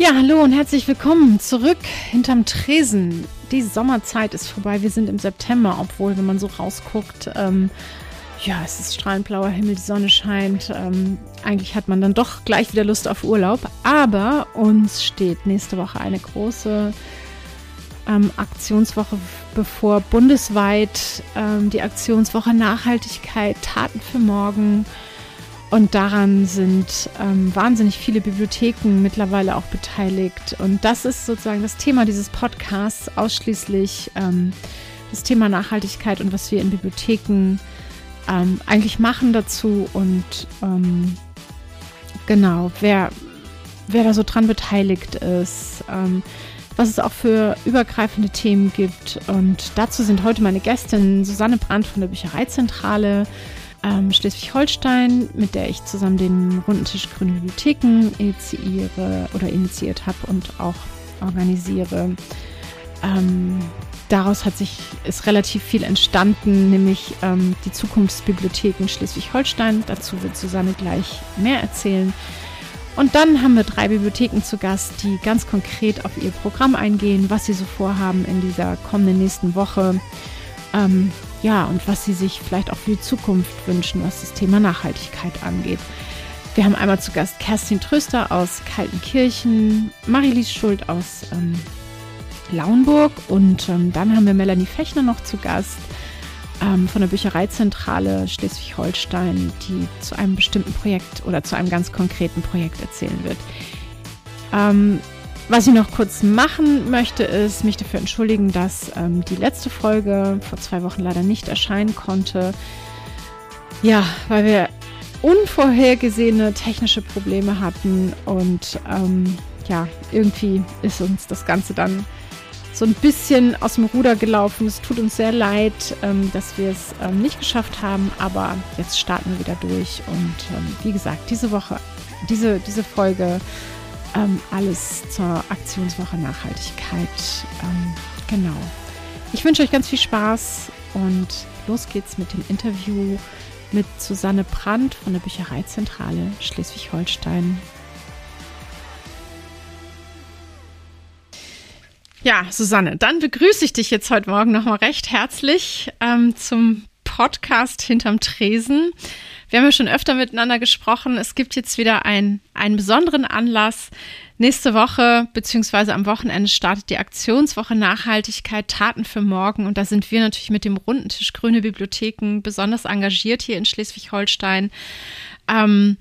Ja, hallo und herzlich willkommen zurück hinterm Tresen. Die Sommerzeit ist vorbei. Wir sind im September, obwohl, wenn man so rausguckt, ähm, ja, es ist strahlend blauer Himmel, die Sonne scheint. Ähm, eigentlich hat man dann doch gleich wieder Lust auf Urlaub. Aber uns steht nächste Woche eine große ähm, Aktionswoche bevor, bundesweit ähm, die Aktionswoche Nachhaltigkeit, Taten für morgen. Und daran sind ähm, wahnsinnig viele Bibliotheken mittlerweile auch beteiligt. Und das ist sozusagen das Thema dieses Podcasts, ausschließlich ähm, das Thema Nachhaltigkeit und was wir in Bibliotheken ähm, eigentlich machen dazu. Und ähm, genau, wer, wer da so dran beteiligt ist, ähm, was es auch für übergreifende Themen gibt. Und dazu sind heute meine Gästin Susanne Brandt von der Büchereizentrale ähm, Schleswig-Holstein, mit der ich zusammen den runden Tisch Grüne Bibliotheken initiiere oder initiiert habe und auch organisiere. Ähm, daraus hat sich ist relativ viel entstanden, nämlich ähm, die Zukunftsbibliotheken Schleswig-Holstein. Dazu wird Susanne gleich mehr erzählen. Und dann haben wir drei Bibliotheken zu Gast, die ganz konkret auf ihr Programm eingehen, was sie so vorhaben in dieser kommenden nächsten Woche. Ähm, ja, und was sie sich vielleicht auch für die Zukunft wünschen, was das Thema Nachhaltigkeit angeht. Wir haben einmal zu Gast Kerstin Tröster aus Kaltenkirchen, Marilis Schuld aus ähm, Lauenburg und ähm, dann haben wir Melanie Fechner noch zu Gast ähm, von der Büchereizentrale Schleswig-Holstein, die zu einem bestimmten Projekt oder zu einem ganz konkreten Projekt erzählen wird. Ähm, was ich noch kurz machen möchte, ist mich dafür entschuldigen, dass ähm, die letzte Folge vor zwei Wochen leider nicht erscheinen konnte. Ja, weil wir unvorhergesehene technische Probleme hatten und ähm, ja, irgendwie ist uns das Ganze dann so ein bisschen aus dem Ruder gelaufen. Es tut uns sehr leid, ähm, dass wir es ähm, nicht geschafft haben, aber jetzt starten wir wieder durch und ähm, wie gesagt, diese Woche, diese, diese Folge ähm, alles zur Aktionswoche Nachhaltigkeit. Ähm, genau. Ich wünsche euch ganz viel Spaß und los geht's mit dem Interview mit Susanne Brandt von der Büchereizentrale Schleswig-Holstein. Ja, Susanne, dann begrüße ich dich jetzt heute Morgen nochmal recht herzlich ähm, zum Podcast hinterm Tresen. Wir haben ja schon öfter miteinander gesprochen. Es gibt jetzt wieder ein, einen besonderen Anlass. Nächste Woche beziehungsweise am Wochenende startet die Aktionswoche Nachhaltigkeit Taten für morgen. Und da sind wir natürlich mit dem runden Tisch Grüne Bibliotheken besonders engagiert hier in Schleswig-Holstein. Ähm,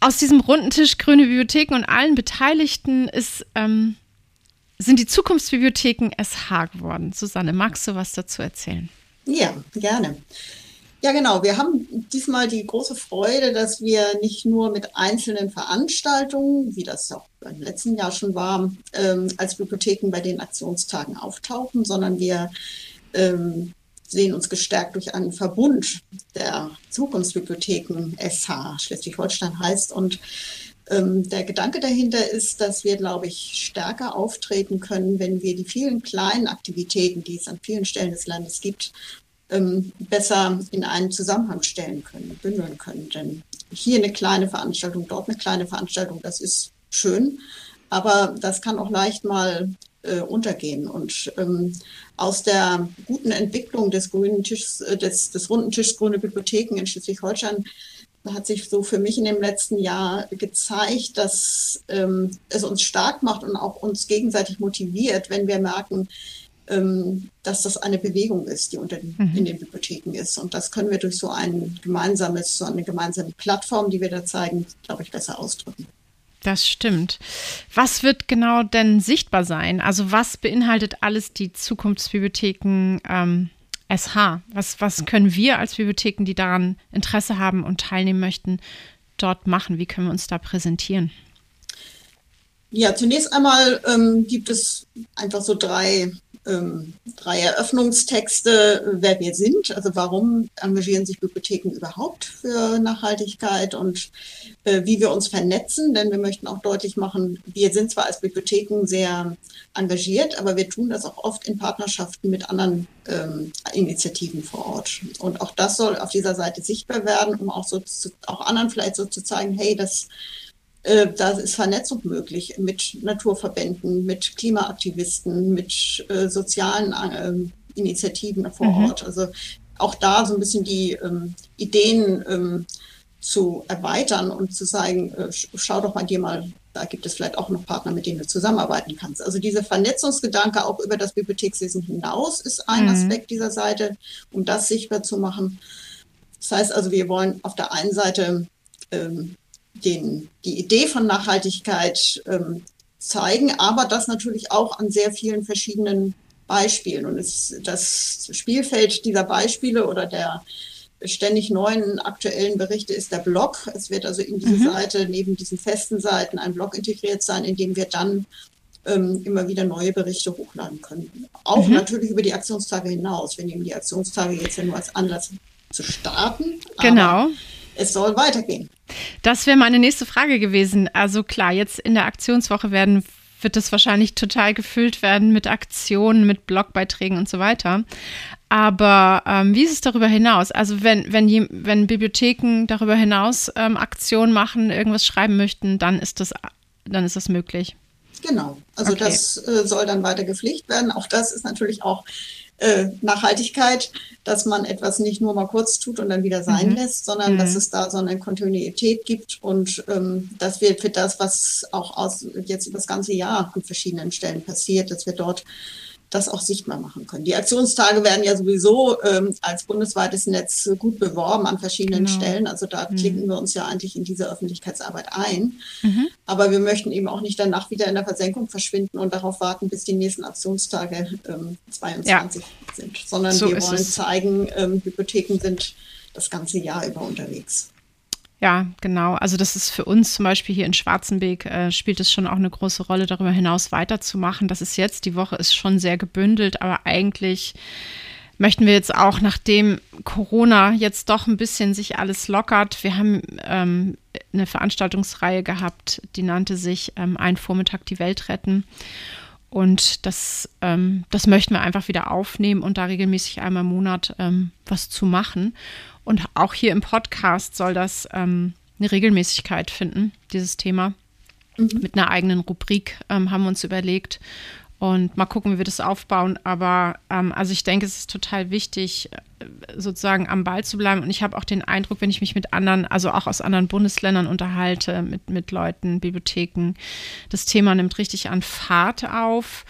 aus diesem runden Tisch Grüne Bibliotheken und allen Beteiligten ist, ähm, sind die Zukunftsbibliotheken SH geworden. Susanne, magst du was dazu erzählen? Ja, gerne. Ja, genau. Wir haben diesmal die große Freude, dass wir nicht nur mit einzelnen Veranstaltungen, wie das auch im letzten Jahr schon war, ähm, als Bibliotheken bei den Aktionstagen auftauchen, sondern wir ähm, sehen uns gestärkt durch einen Verbund der Zukunftsbibliotheken SH, Schleswig-Holstein heißt. Und ähm, der Gedanke dahinter ist, dass wir, glaube ich, stärker auftreten können, wenn wir die vielen kleinen Aktivitäten, die es an vielen Stellen des Landes gibt, ähm, besser in einen Zusammenhang stellen können, bündeln können. Denn hier eine kleine Veranstaltung, dort eine kleine Veranstaltung, das ist schön, aber das kann auch leicht mal äh, untergehen. Und ähm, aus der guten Entwicklung des grünen Tischs, äh, des, des runden Tischs Grüne Bibliotheken in Schleswig-Holstein hat sich so für mich in dem letzten Jahr gezeigt, dass ähm, es uns stark macht und auch uns gegenseitig motiviert, wenn wir merken, dass das eine Bewegung ist, die unter den, mhm. in den Bibliotheken ist. Und das können wir durch so ein gemeinsames, so eine gemeinsame Plattform, die wir da zeigen, glaube ich, besser ausdrücken. Das stimmt. Was wird genau denn sichtbar sein? Also was beinhaltet alles die Zukunftsbibliotheken ähm, SH? Was, was können wir als Bibliotheken, die daran Interesse haben und teilnehmen möchten, dort machen? Wie können wir uns da präsentieren? Ja, zunächst einmal ähm, gibt es einfach so drei ähm, drei Eröffnungstexte, wer wir sind, also warum engagieren sich Bibliotheken überhaupt für Nachhaltigkeit und äh, wie wir uns vernetzen, denn wir möchten auch deutlich machen, wir sind zwar als Bibliotheken sehr engagiert, aber wir tun das auch oft in Partnerschaften mit anderen ähm, Initiativen vor Ort. Und auch das soll auf dieser Seite sichtbar werden, um auch so zu, auch anderen vielleicht so zu zeigen, hey, das äh, da ist Vernetzung möglich mit Naturverbänden, mit Klimaaktivisten, mit äh, sozialen äh, Initiativen vor mhm. Ort. Also auch da so ein bisschen die ähm, Ideen ähm, zu erweitern und zu sagen, äh, schau doch mal dir mal, da gibt es vielleicht auch noch Partner, mit denen du zusammenarbeiten kannst. Also dieser Vernetzungsgedanke auch über das Bibliothekswesen hinaus ist ein mhm. Aspekt dieser Seite, um das sichtbar zu machen. Das heißt also, wir wollen auf der einen Seite ähm, den, die Idee von Nachhaltigkeit ähm, zeigen, aber das natürlich auch an sehr vielen verschiedenen Beispielen. Und es, das Spielfeld dieser Beispiele oder der ständig neuen aktuellen Berichte ist der Blog. Es wird also in diese mhm. Seite neben diesen festen Seiten ein Blog integriert sein, in dem wir dann ähm, immer wieder neue Berichte hochladen können. Auch mhm. natürlich über die Aktionstage hinaus. Wir nehmen die Aktionstage jetzt ja nur als Anlass zu starten. Genau es soll weitergehen. Das wäre meine nächste Frage gewesen. Also klar, jetzt in der Aktionswoche werden wird es wahrscheinlich total gefüllt werden mit Aktionen, mit Blogbeiträgen und so weiter. Aber ähm, wie ist es darüber hinaus? Also wenn, wenn, wenn Bibliotheken darüber hinaus ähm, Aktionen machen, irgendwas schreiben möchten, dann ist das, dann ist das möglich. Genau. Also okay. das äh, soll dann weiter gepflegt werden. Auch das ist natürlich auch äh, Nachhaltigkeit, dass man etwas nicht nur mal kurz tut und dann wieder sein mhm. lässt, sondern mhm. dass es da so eine Kontinuität gibt und ähm, dass wir für das, was auch aus, jetzt über das ganze Jahr an verschiedenen Stellen passiert, dass wir dort das auch sichtbar machen können. Die Aktionstage werden ja sowieso ähm, als bundesweites Netz gut beworben an verschiedenen genau. Stellen. Also da mhm. klicken wir uns ja eigentlich in diese Öffentlichkeitsarbeit ein. Mhm. Aber wir möchten eben auch nicht danach wieder in der Versenkung verschwinden und darauf warten, bis die nächsten Aktionstage ähm, 22 ja. sind, sondern so wir wollen zeigen, ähm, Bibliotheken sind das ganze Jahr über unterwegs. Ja, genau. Also das ist für uns zum Beispiel hier in Schwarzenbeek äh, spielt es schon auch eine große Rolle, darüber hinaus weiterzumachen. Das ist jetzt, die Woche ist schon sehr gebündelt, aber eigentlich möchten wir jetzt auch, nachdem Corona jetzt doch ein bisschen sich alles lockert, wir haben ähm, eine Veranstaltungsreihe gehabt, die nannte sich ähm, Ein Vormittag die Welt retten. Und das, ähm, das möchten wir einfach wieder aufnehmen und da regelmäßig einmal im Monat ähm, was zu machen. Und auch hier im Podcast soll das ähm, eine Regelmäßigkeit finden, dieses Thema. Mhm. Mit einer eigenen Rubrik ähm, haben wir uns überlegt. Und mal gucken, wie wir das aufbauen. Aber ähm, also ich denke, es ist total wichtig, äh, sozusagen am Ball zu bleiben. Und ich habe auch den Eindruck, wenn ich mich mit anderen, also auch aus anderen Bundesländern unterhalte, mit, mit Leuten, Bibliotheken, das Thema nimmt richtig an Fahrt auf.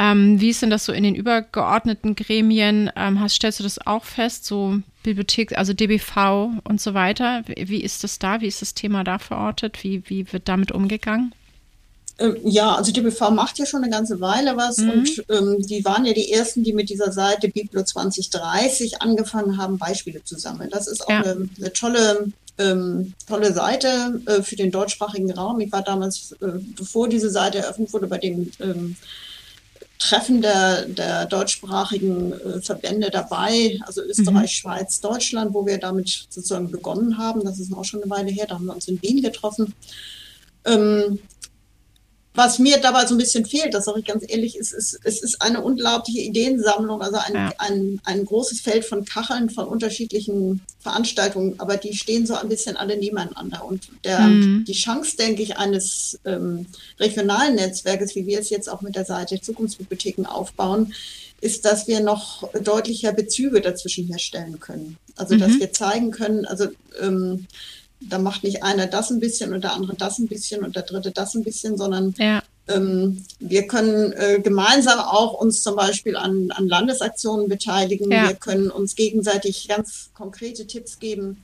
Ähm, wie ist denn das so in den übergeordneten Gremien? Ähm, hast, stellst du das auch fest, so Bibliothek, also DBV und so weiter? Wie, wie, ist das da? Wie ist das Thema da verortet? Wie, wie wird damit umgegangen? Ähm, ja, also DBV macht ja schon eine ganze Weile was mhm. und ähm, die waren ja die ersten, die mit dieser Seite Biblo 2030 angefangen haben, Beispiele zu sammeln. Das ist auch ja. eine, eine, tolle ähm, tolle Seite äh, für den deutschsprachigen Raum. Ich war damals, äh, bevor diese Seite eröffnet wurde, bei dem ähm, Treffen der, der deutschsprachigen äh, Verbände dabei, also Österreich, mhm. Schweiz, Deutschland, wo wir damit sozusagen begonnen haben. Das ist auch schon eine Weile her, da haben wir uns in Wien getroffen. Ähm, was mir dabei so ein bisschen fehlt, das sage ich ganz ehrlich, ist, ist, es ist eine unglaubliche Ideensammlung, also ein, ja. ein, ein großes Feld von Kacheln, von unterschiedlichen Veranstaltungen, aber die stehen so ein bisschen alle nebeneinander. Und der, mhm. die Chance, denke ich, eines ähm, regionalen Netzwerkes, wie wir es jetzt auch mit der Seite Zukunftsbibliotheken aufbauen, ist, dass wir noch deutlicher Bezüge dazwischen herstellen können. Also, dass mhm. wir zeigen können, also ähm, da macht nicht einer das ein bisschen und der andere das ein bisschen und der dritte das ein bisschen, sondern ja. ähm, wir können äh, gemeinsam auch uns zum Beispiel an, an Landesaktionen beteiligen. Ja. Wir können uns gegenseitig ganz konkrete Tipps geben,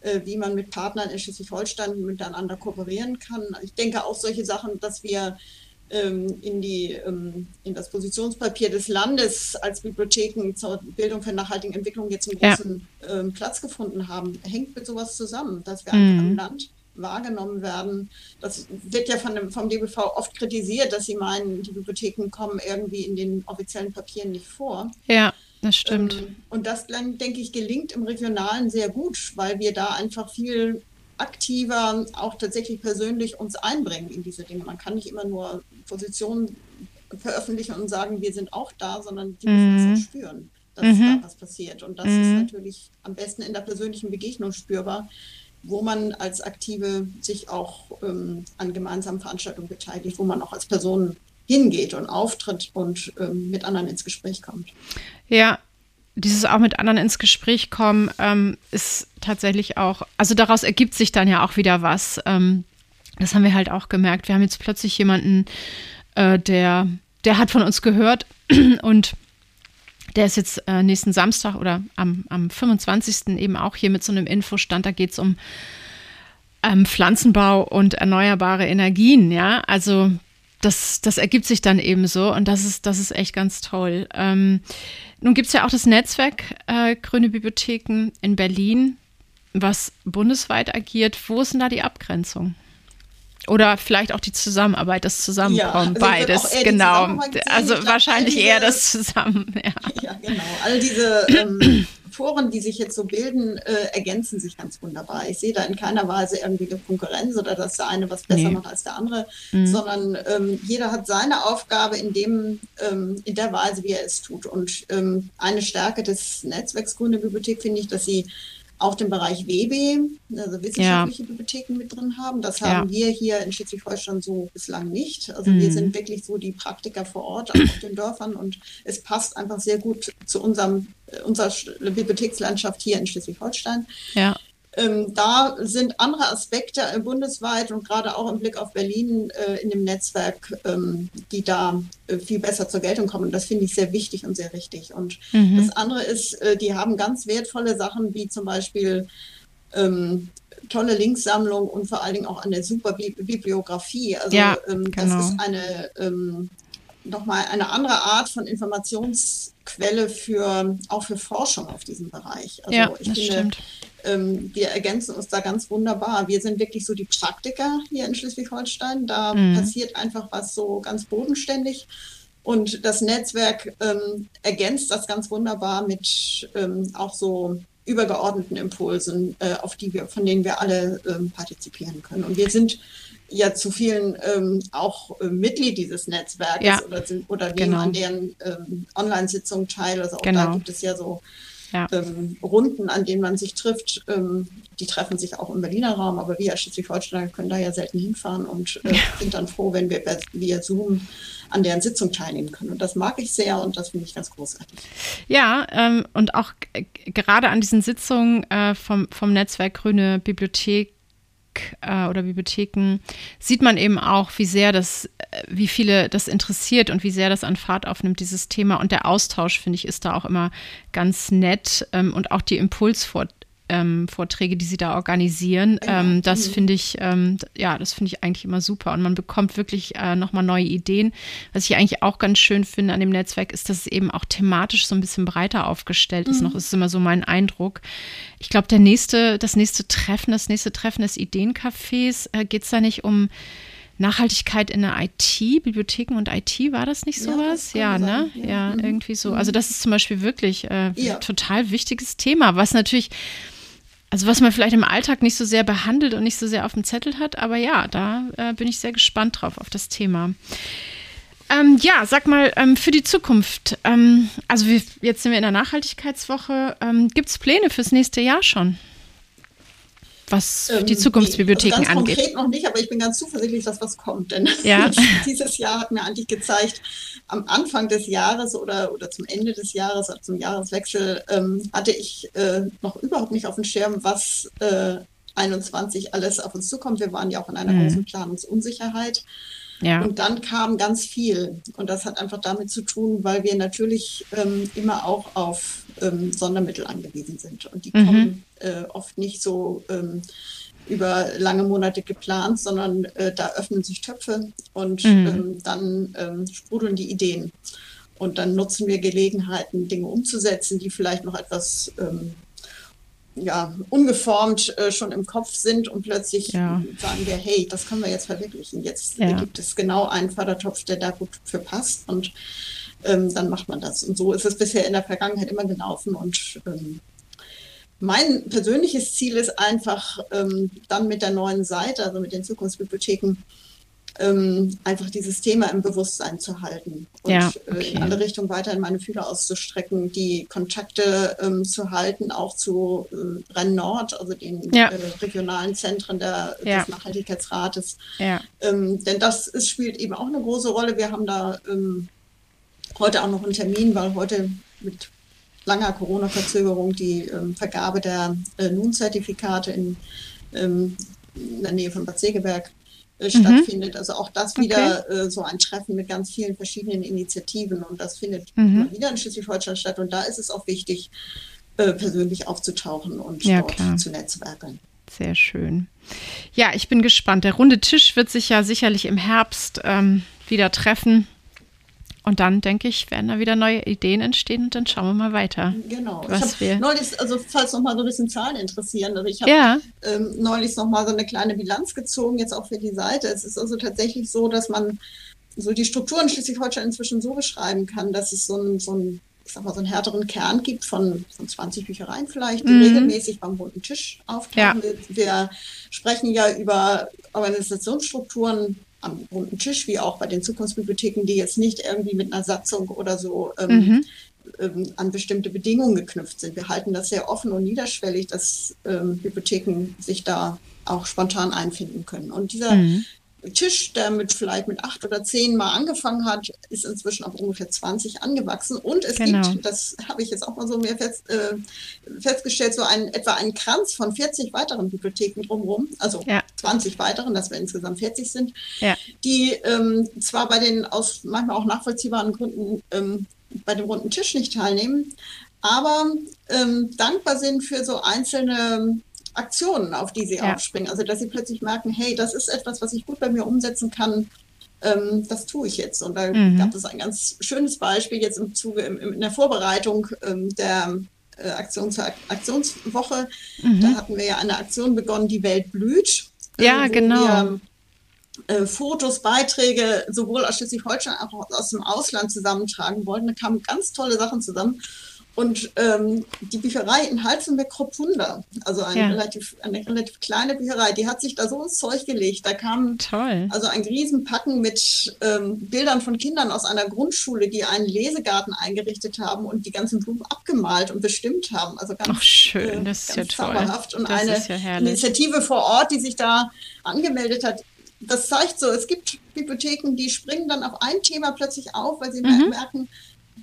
äh, wie man mit Partnern in Schleswig-Holstein miteinander kooperieren kann. Ich denke auch solche Sachen, dass wir in, die, ähm, in das Positionspapier des Landes als Bibliotheken zur Bildung für nachhaltige Entwicklung jetzt einen großen ja. Ähm, Platz gefunden haben, hängt mit sowas zusammen, dass wir mhm. einfach im Land wahrgenommen werden. Das wird ja von dem, vom DBV oft kritisiert, dass sie meinen, die Bibliotheken kommen irgendwie in den offiziellen Papieren nicht vor. Ja, das stimmt. Ähm, und das, denke ich, gelingt im Regionalen sehr gut, weil wir da einfach viel aktiver auch tatsächlich persönlich uns einbringen in diese Dinge. Man kann nicht immer nur Positionen veröffentlichen und sagen, wir sind auch da, sondern die müssen mhm. das auch spüren, dass mhm. da was passiert. Und das mhm. ist natürlich am besten in der persönlichen Begegnung spürbar, wo man als Aktive sich auch ähm, an gemeinsamen Veranstaltungen beteiligt, wo man auch als Person hingeht und auftritt und ähm, mit anderen ins Gespräch kommt. Ja, dieses auch mit anderen ins Gespräch kommen, ähm, ist tatsächlich auch, also daraus ergibt sich dann ja auch wieder was. Ähm, das haben wir halt auch gemerkt. Wir haben jetzt plötzlich jemanden, äh, der, der hat von uns gehört und der ist jetzt äh, nächsten Samstag oder am, am 25. eben auch hier mit so einem Infostand. Da geht es um ähm, Pflanzenbau und erneuerbare Energien. Ja, also das, das ergibt sich dann eben so und das ist, das ist echt ganz toll. Ähm, nun gibt es ja auch das Netzwerk äh, Grüne Bibliotheken in Berlin, was bundesweit agiert. Wo ist denn da die Abgrenzung? Oder vielleicht auch die Zusammenarbeit, das Zusammenkommen, ja, also beides, genau. Also wahrscheinlich diese, eher das Zusammen. Ja, ja genau. All diese ähm, Foren, die sich jetzt so bilden, äh, ergänzen sich ganz wunderbar. Ich sehe da in keiner Weise irgendwie eine Konkurrenz oder dass der eine was besser nee. macht als der andere, mhm. sondern ähm, jeder hat seine Aufgabe in dem, ähm, in der Weise, wie er es tut. Und ähm, eine Stärke des Netzwerks Grüne Bibliothek finde ich, dass sie auch den Bereich WB, also wissenschaftliche ja. Bibliotheken mit drin haben. Das haben ja. wir hier in Schleswig-Holstein so bislang nicht. Also mhm. wir sind wirklich so die Praktiker vor Ort auf den Dörfern und es passt einfach sehr gut zu unserem, äh, unserer Bibliothekslandschaft hier in Schleswig-Holstein. Ja. Ähm, da sind andere Aspekte äh, bundesweit und gerade auch im Blick auf Berlin äh, in dem Netzwerk, ähm, die da äh, viel besser zur Geltung kommen. Und das finde ich sehr wichtig und sehr richtig. Und mhm. das andere ist, äh, die haben ganz wertvolle Sachen wie zum Beispiel ähm, tolle Linksammlung und vor allen Dingen auch eine super Bibliografie. Also ja, ähm, genau. das ist eine ähm, nochmal eine andere Art von Informationsquelle für auch für Forschung auf diesem Bereich. Also ja, ich finde, stimmt ähm, wir ergänzen uns da ganz wunderbar. Wir sind wirklich so die Praktiker hier in Schleswig-Holstein. Da mhm. passiert einfach was so ganz bodenständig. Und das Netzwerk ähm, ergänzt das ganz wunderbar mit ähm, auch so übergeordneten Impulsen, äh, auf die wir, von denen wir alle ähm, partizipieren können. Und wir sind ja zu vielen ähm, auch äh, Mitglied dieses Netzwerkes ja, oder, sind, oder nehmen genau. an deren ähm, Online-Sitzungen teil. Also auch genau. da gibt es ja so ja. ähm, Runden, an denen man sich trifft. Ähm, die treffen sich auch im Berliner Raum, aber wir als Schleswig-Holstein können da ja selten hinfahren und äh, ja. sind dann froh, wenn wir via Zoom an deren Sitzung teilnehmen können. Und das mag ich sehr und das finde ich ganz großartig. Ja, ähm, und auch gerade an diesen Sitzungen äh, vom, vom Netzwerk Grüne Bibliothek äh, oder Bibliotheken sieht man eben auch, wie sehr das, äh, wie viele das interessiert und wie sehr das an Fahrt aufnimmt, dieses Thema. Und der Austausch, finde ich, ist da auch immer ganz nett ähm, und auch die Impulsvor ähm, Vorträge, die sie da organisieren. Ähm, das mhm. finde ich, ähm, ja, das finde ich eigentlich immer super. Und man bekommt wirklich äh, nochmal neue Ideen. Was ich eigentlich auch ganz schön finde an dem Netzwerk, ist, dass es eben auch thematisch so ein bisschen breiter aufgestellt mhm. ist. Noch ist immer so mein Eindruck. Ich glaube, der nächste, das nächste Treffen, das nächste Treffen des Ideencafés, äh, geht es da nicht um Nachhaltigkeit in der IT, Bibliotheken und IT, war das nicht sowas? Ja, ja ne? Ja, ja mhm. irgendwie so. Also das ist zum Beispiel wirklich äh, ja. ein total wichtiges Thema, was natürlich also was man vielleicht im Alltag nicht so sehr behandelt und nicht so sehr auf dem Zettel hat, aber ja, da äh, bin ich sehr gespannt drauf auf das Thema. Ähm, ja, sag mal, ähm, für die Zukunft, ähm, also wir, jetzt sind wir in der Nachhaltigkeitswoche, ähm, gibt es Pläne fürs nächste Jahr schon? Was die ähm, Zukunftsbibliotheken also ganz angeht. Konkret noch nicht, aber ich bin ganz zuversichtlich, dass was kommt. Denn ja. dieses Jahr hat mir eigentlich gezeigt, am Anfang des Jahres oder, oder zum Ende des Jahres, also zum Jahreswechsel, ähm, hatte ich äh, noch überhaupt nicht auf dem Schirm, was äh, 21 alles auf uns zukommt. Wir waren ja auch in einer mhm. großen Planungsunsicherheit. Ja. Und dann kam ganz viel. Und das hat einfach damit zu tun, weil wir natürlich ähm, immer auch auf ähm, Sondermittel angewiesen sind. Und die mhm. kommen äh, oft nicht so ähm, über lange Monate geplant, sondern äh, da öffnen sich Töpfe und mhm. Ähm, dann ähm, sprudeln die Ideen. Und dann nutzen wir Gelegenheiten, Dinge umzusetzen, die vielleicht noch etwas ähm, ja, ungeformt äh, schon im Kopf sind und plötzlich ja. sagen wir, hey, das können wir jetzt verwirklichen. Jetzt ja. gibt es genau einen Fördertopf, der da gut für passt und ähm, dann macht man das. Und so ist es bisher in der Vergangenheit immer gelaufen und ähm, mein persönliches Ziel ist einfach, ähm, dann mit der neuen Seite, also mit den Zukunftsbibliotheken, ähm, einfach dieses Thema im Bewusstsein zu halten und ja, okay. äh, in alle Richtungen weiterhin meine Fühler auszustrecken, die Kontakte ähm, zu halten, auch zu äh, Renn Nord, also den ja. äh, regionalen Zentren der, ja. des Nachhaltigkeitsrates. Ähm, denn das ist, spielt eben auch eine große Rolle. Wir haben da ähm, heute auch noch einen Termin, weil heute mit langer Corona-Verzögerung die ähm, Vergabe der äh, Nun-Zertifikate in, ähm, in der Nähe von Bad Segeberg mhm. stattfindet. Also auch das wieder okay. äh, so ein Treffen mit ganz vielen verschiedenen Initiativen und das findet mhm. wieder in Schleswig-Holstein statt und da ist es auch wichtig, äh, persönlich aufzutauchen und ja, dort klar. zu netzwerken. Sehr schön. Ja, ich bin gespannt. Der runde Tisch wird sich ja sicherlich im Herbst ähm, wieder treffen. Und dann, denke ich, werden da wieder neue Ideen entstehen und dann schauen wir mal weiter. Genau. Was ich wir neulich, also falls noch mal so ein bisschen Zahlen interessieren, also ich habe ja. ähm, neulich noch mal so eine kleine Bilanz gezogen, jetzt auch für die Seite. Es ist also tatsächlich so, dass man so die Strukturen Schleswig-Holstein inzwischen so beschreiben kann, dass es so ein, so ein ich sag mal, so einen härteren Kern gibt von, von 20 Büchereien vielleicht, die mhm. regelmäßig beim bunten Tisch auftauchen. Ja. Wir, wir, sprechen ja über Organisationsstrukturen am runden Tisch, wie auch bei den Zukunftsbibliotheken, die jetzt nicht irgendwie mit einer Satzung oder so ähm, mhm. ähm, an bestimmte Bedingungen geknüpft sind. Wir halten das sehr offen und niederschwellig, dass ähm, Bibliotheken sich da auch spontan einfinden können. Und dieser mhm. Tisch, der mit vielleicht mit acht oder zehn Mal angefangen hat, ist inzwischen auf ungefähr 20 angewachsen. Und es genau. gibt, das habe ich jetzt auch mal so mehr fest, äh, festgestellt, so ein, etwa einen Kranz von 40 weiteren Bibliotheken drumherum, also ja. 20 weiteren, dass wir insgesamt 40 sind, ja. die ähm, zwar bei den aus manchmal auch nachvollziehbaren Gründen ähm, bei dem runden Tisch nicht teilnehmen, aber ähm, dankbar sind für so einzelne Aktionen, auf die sie ja. aufspringen. Also dass sie plötzlich merken, hey, das ist etwas, was ich gut bei mir umsetzen kann. Ähm, das tue ich jetzt. Und da mhm. gab es ein ganz schönes Beispiel jetzt im Zuge im, in der Vorbereitung ähm, der äh, Aktion zur Aktionswoche. Mhm. Da hatten wir ja eine Aktion begonnen, die Welt blüht. Ja, äh, genau. Wir, äh, Fotos, Beiträge sowohl aus Schleswig-Holstein als auch aus dem Ausland zusammentragen wollten. Da kamen ganz tolle Sachen zusammen. Und ähm, die Bücherei in Halzenbeck-Kropfunda, also eine, ja. relativ, eine relativ kleine Bücherei, die hat sich da so ins Zeug gelegt. Da kam Toll. also ein Riesenpacken mit ähm, Bildern von Kindern aus einer Grundschule, die einen Lesegarten eingerichtet haben und die ganzen Blumen abgemalt und bestimmt haben. Also ganz, Ach, schön, äh, das ist ja toll. Und das eine ja Initiative vor Ort, die sich da angemeldet hat, das zeigt so, es gibt Bibliotheken, die springen dann auf ein Thema plötzlich auf, weil sie mhm. merken,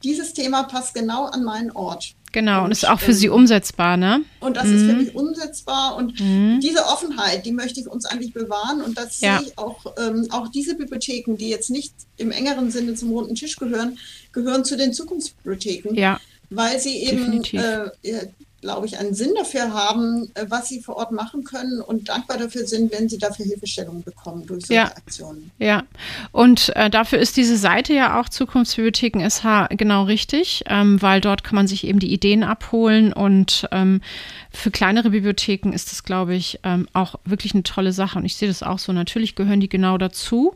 dieses Thema passt genau an meinen Ort. Genau, und, und ist auch für ähm, Sie umsetzbar, ne? Und das mhm. ist für mhm. mich umsetzbar. Und mhm. diese Offenheit, die möchte ich uns eigentlich bewahren. Und das ja. sehe ich auch, ähm, auch diese Bibliotheken, die jetzt nicht im engeren Sinne zum runden Tisch gehören, gehören zu den Zukunftsbibliotheken. Ja. Weil sie eben äh, glaube ich, einen Sinn dafür haben, äh, was sie vor Ort machen können und dankbar dafür sind, wenn sie dafür Hilfestellung bekommen durch solche ja. Aktionen. Ja, und äh, dafür ist diese Seite ja auch Zukunftsbibliotheken SH genau richtig, ähm, weil dort kann man sich eben die Ideen abholen und ähm, für kleinere Bibliotheken ist das, glaube ich, ähm, auch wirklich eine tolle Sache und ich sehe das auch so. Natürlich gehören die genau dazu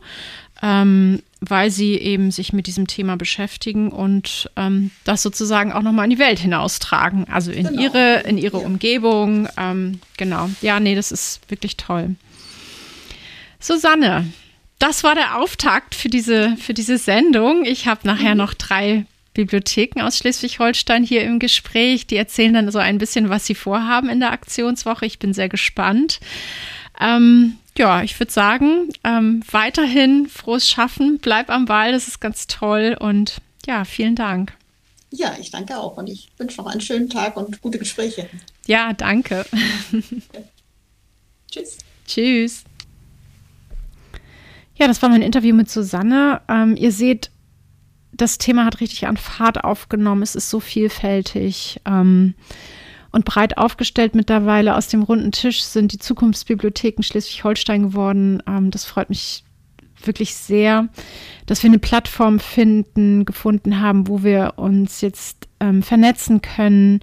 ähm, weil sie eben sich mit diesem Thema beschäftigen und ähm, das sozusagen auch nochmal in die Welt hinaustragen, also in genau. ihre, in ihre ja. Umgebung. Ähm, genau. Ja, nee, das ist wirklich toll. Susanne, das war der Auftakt für diese, für diese Sendung. Ich habe nachher mhm. noch drei Bibliotheken aus Schleswig-Holstein hier im Gespräch. Die erzählen dann so ein bisschen, was sie vorhaben in der Aktionswoche. Ich bin sehr gespannt. Ähm, ja, ich würde sagen, ähm, weiterhin frohes Schaffen, bleib am Ball, das ist ganz toll und ja, vielen Dank. Ja, ich danke auch und ich wünsche noch einen schönen Tag und gute Gespräche. Ja, danke. Ja. Tschüss. Tschüss. Ja, das war mein Interview mit Susanne. Ähm, ihr seht, das Thema hat richtig an Fahrt aufgenommen. Es ist so vielfältig. Ähm, und breit aufgestellt mittlerweile. Aus dem runden Tisch sind die Zukunftsbibliotheken Schleswig-Holstein geworden. Ähm, das freut mich wirklich sehr, dass wir eine Plattform finden, gefunden haben, wo wir uns jetzt ähm, vernetzen können,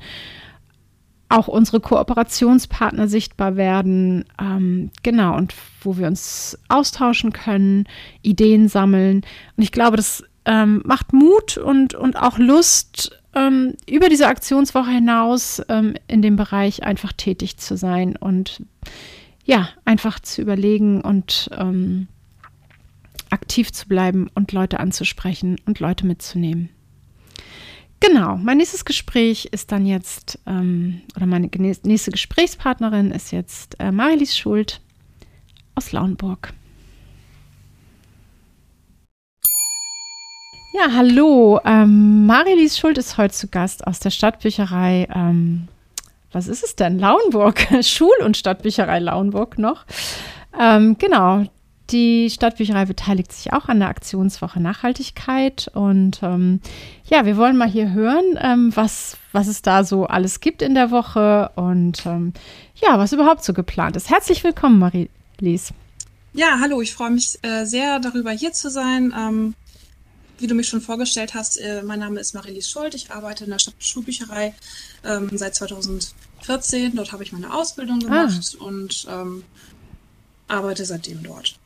auch unsere Kooperationspartner sichtbar werden. Ähm, genau, und wo wir uns austauschen können, Ideen sammeln. Und ich glaube, das ähm, macht Mut und, und auch Lust, ähm, über diese Aktionswoche hinaus ähm, in dem Bereich einfach tätig zu sein und ja, einfach zu überlegen und ähm, aktiv zu bleiben und Leute anzusprechen und Leute mitzunehmen. Genau, mein nächstes Gespräch ist dann jetzt, ähm, oder meine nächste Gesprächspartnerin ist jetzt äh, Marilis Schuld aus Lauenburg. Ja, hallo. Ähm, Marilis Schuld ist heute zu Gast aus der Stadtbücherei. Ähm, was ist es denn? Lauenburg. Schul- und Stadtbücherei Lauenburg noch. Ähm, genau. Die Stadtbücherei beteiligt sich auch an der Aktionswoche Nachhaltigkeit. Und ähm, ja, wir wollen mal hier hören, ähm, was, was es da so alles gibt in der Woche und ähm, ja, was überhaupt so geplant ist. Herzlich willkommen, Marie-Lies. Ja, hallo, ich freue mich äh, sehr darüber, hier zu sein. Ähm, wie du mich schon vorgestellt hast, äh, mein Name ist Marie-Lies Schuld. Ich arbeite in der Stadtschulbücherei ähm, seit 2014. Dort habe ich meine Ausbildung ah. gemacht ah. und ähm, arbeite seitdem dort.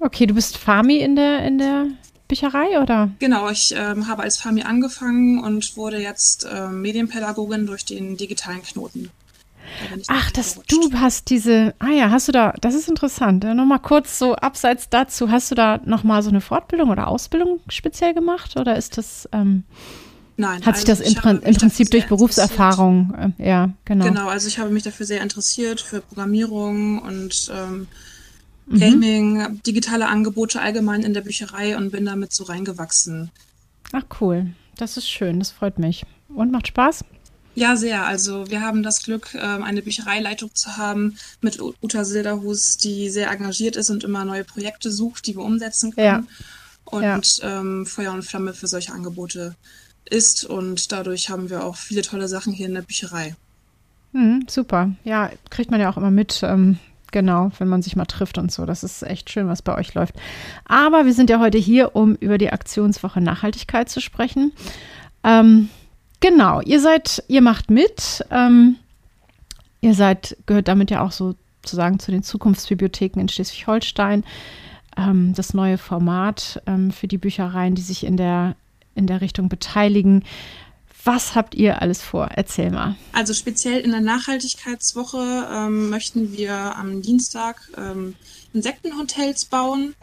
Okay, du bist Fami in der, in der Bücherei, oder? Genau, ich ähm, habe als Fami angefangen und wurde jetzt äh, Medienpädagogin durch den digitalen Knoten. Ach, dass du hast diese, ah ja, hast du da, das ist interessant. Ja, nochmal kurz so abseits dazu, hast du da nochmal so eine Fortbildung oder Ausbildung speziell gemacht oder ist das, ähm, Nein. Hat sich also das im, im Prinzip durch Berufserfahrung, äh, ja, genau. Genau, also ich habe mich dafür sehr interessiert, für Programmierung und ähm, mhm. Gaming, digitale Angebote allgemein in der Bücherei und bin damit so reingewachsen. Ach cool, das ist schön, das freut mich. Und macht Spaß? Ja, sehr. Also wir haben das Glück, ähm, eine Büchereileitung zu haben mit Uta Silderhus, die sehr engagiert ist und immer neue Projekte sucht, die wir umsetzen können. Ja. Und ja. Ähm, Feuer und Flamme für solche Angebote ist. Und dadurch haben wir auch viele tolle Sachen hier in der Bücherei. Mhm, super. Ja, kriegt man ja auch immer mit. Ähm, genau, wenn man sich mal trifft und so. Das ist echt schön, was bei euch läuft. Aber wir sind ja heute hier, um über die Aktionswoche Nachhaltigkeit zu sprechen. Ähm, Genau, ihr seid, ihr macht mit. Ähm, ihr seid, gehört damit ja auch sozusagen zu den Zukunftsbibliotheken in Schleswig-Holstein. Ähm, das neue Format ähm, für die Büchereien, die sich in der, in der Richtung beteiligen. Was habt ihr alles vor? Erzähl mal. Also speziell in der Nachhaltigkeitswoche ähm, möchten wir am Dienstag ähm, Insektenhotels bauen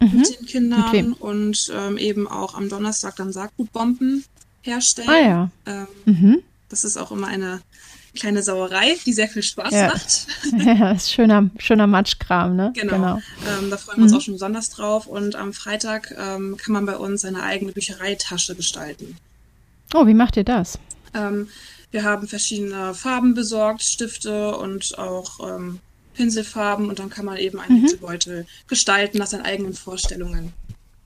mhm. mit den Kindern und ähm, eben auch am Donnerstag dann Saatgutbomben herstellen. Ah ja. Ähm, mhm. Das ist auch immer eine kleine Sauerei, die sehr viel Spaß ja. macht. Ja, ist schöner, schöner Matschkram, ne? Genau. genau. Ähm, da freuen wir uns mhm. auch schon besonders drauf. Und am Freitag ähm, kann man bei uns eine eigene Büchereitasche gestalten. Oh, wie macht ihr das? Ähm, wir haben verschiedene Farben besorgt, Stifte und auch ähm, Pinselfarben und dann kann man eben einen mhm. Beutel gestalten nach seinen eigenen Vorstellungen.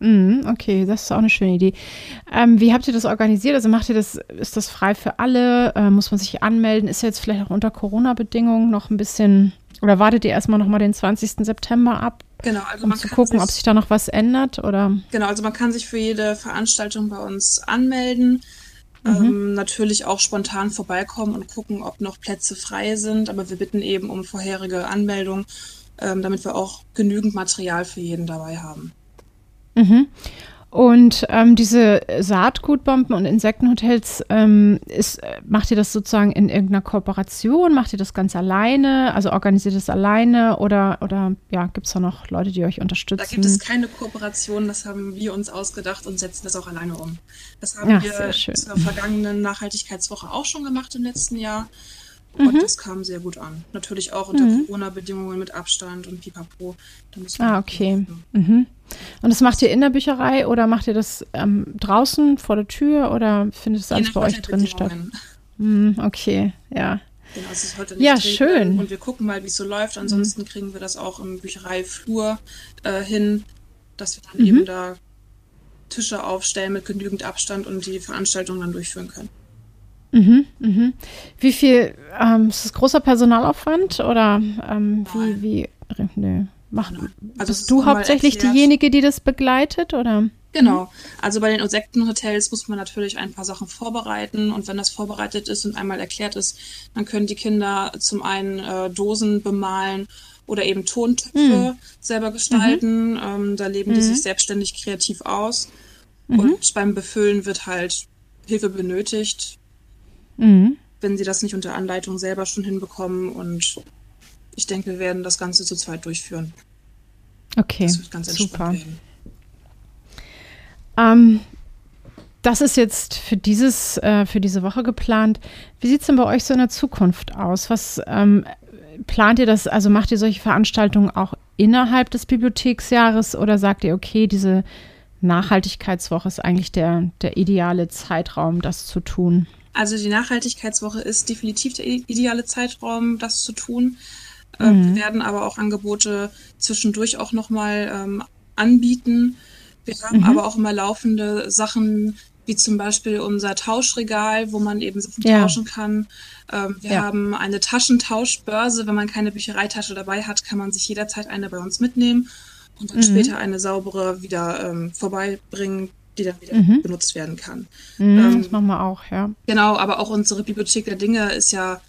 Mhm, okay, das ist auch eine schöne Idee. Ähm, wie habt ihr das organisiert? Also macht ihr das, ist das frei für alle? Äh, muss man sich anmelden? Ist jetzt vielleicht auch unter Corona-Bedingungen noch ein bisschen, oder wartet ihr erstmal nochmal den 20. September ab? Genau, also um zu gucken, sich, ob sich da noch was ändert oder? Genau, also man kann sich für jede Veranstaltung bei uns anmelden. Mhm. Ähm, natürlich auch spontan vorbeikommen und gucken, ob noch Plätze frei sind. Aber wir bitten eben um vorherige Anmeldung, ähm, damit wir auch genügend Material für jeden dabei haben. Mhm. Und ähm, diese Saatgutbomben und Insektenhotels, ähm, ist, macht ihr das sozusagen in irgendeiner Kooperation? Macht ihr das ganz alleine? Also organisiert ihr das alleine? Oder, oder ja, gibt es da noch Leute, die euch unterstützen? Da gibt es keine Kooperation, das haben wir uns ausgedacht und setzen das auch alleine um. Das haben ja, wir zur vergangenen Nachhaltigkeitswoche auch schon gemacht im letzten Jahr. Und mhm. das kam sehr gut an. Natürlich auch unter mhm. Corona-Bedingungen mit Abstand und pipapo. ah, okay. Mhm. Und das macht ihr in der Bücherei oder macht ihr das ähm, draußen vor der Tür oder findet es alles bei euch drin statt? Mhm, okay, ja. Genau, es ist heute nicht ja, schön. Und wir gucken mal, wie es so läuft. Ansonsten mhm. kriegen wir das auch im Büchereiflur äh, hin, dass wir dann mhm. eben da Tische aufstellen mit genügend Abstand und die Veranstaltung dann durchführen können. Mhm, mhm. Wie viel, ähm, ist das großer Personalaufwand oder ähm, wie, wie, nee, mach, also bist du hauptsächlich erklärt. diejenige, die das begleitet oder? Genau. Also bei den Insektenhotels muss man natürlich ein paar Sachen vorbereiten und wenn das vorbereitet ist und einmal erklärt ist, dann können die Kinder zum einen äh, Dosen bemalen oder eben Tontöpfe mhm. selber gestalten. Mhm. Ähm, da leben mhm. die sich selbstständig kreativ aus. Mhm. Und beim Befüllen wird halt Hilfe benötigt, mhm. wenn sie das nicht unter Anleitung selber schon hinbekommen. Und ich denke, wir werden das Ganze zu zweit durchführen. Okay, das wird ganz super. Ähm, das ist jetzt für dieses, äh, für diese Woche geplant. Wie sieht es denn bei euch so in der Zukunft aus? Was ähm, plant ihr das, also macht ihr solche Veranstaltungen auch innerhalb des Bibliotheksjahres oder sagt ihr, okay, diese Nachhaltigkeitswoche ist eigentlich der, der ideale Zeitraum, das zu tun? Also die Nachhaltigkeitswoche ist definitiv der ideale Zeitraum, das zu tun. Äh, mhm. Wir werden aber auch Angebote zwischendurch auch nochmal ähm, anbieten. Wir haben mhm. aber auch immer laufende Sachen, wie zum Beispiel unser Tauschregal, wo man eben ja. tauschen kann. Ähm, wir ja. haben eine Taschentauschbörse. Wenn man keine Büchereitasche dabei hat, kann man sich jederzeit eine bei uns mitnehmen und dann mhm. später eine saubere wieder ähm, vorbeibringen, die dann wieder mhm. benutzt werden kann. Mhm, ähm, das machen wir auch, ja. Genau, aber auch unsere Bibliothek der Dinge ist ja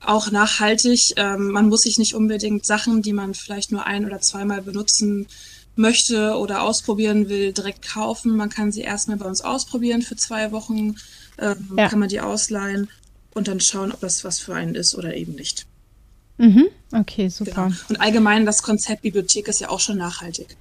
auch nachhaltig. Ähm, man muss sich nicht unbedingt Sachen, die man vielleicht nur ein- oder zweimal benutzen möchte oder ausprobieren will, direkt kaufen. Man kann sie erstmal bei uns ausprobieren für zwei Wochen, ähm, ja. kann man die ausleihen und dann schauen, ob das was für einen ist oder eben nicht. Mhm. Okay, super. Genau. Und allgemein das Konzept Bibliothek ist ja auch schon nachhaltig.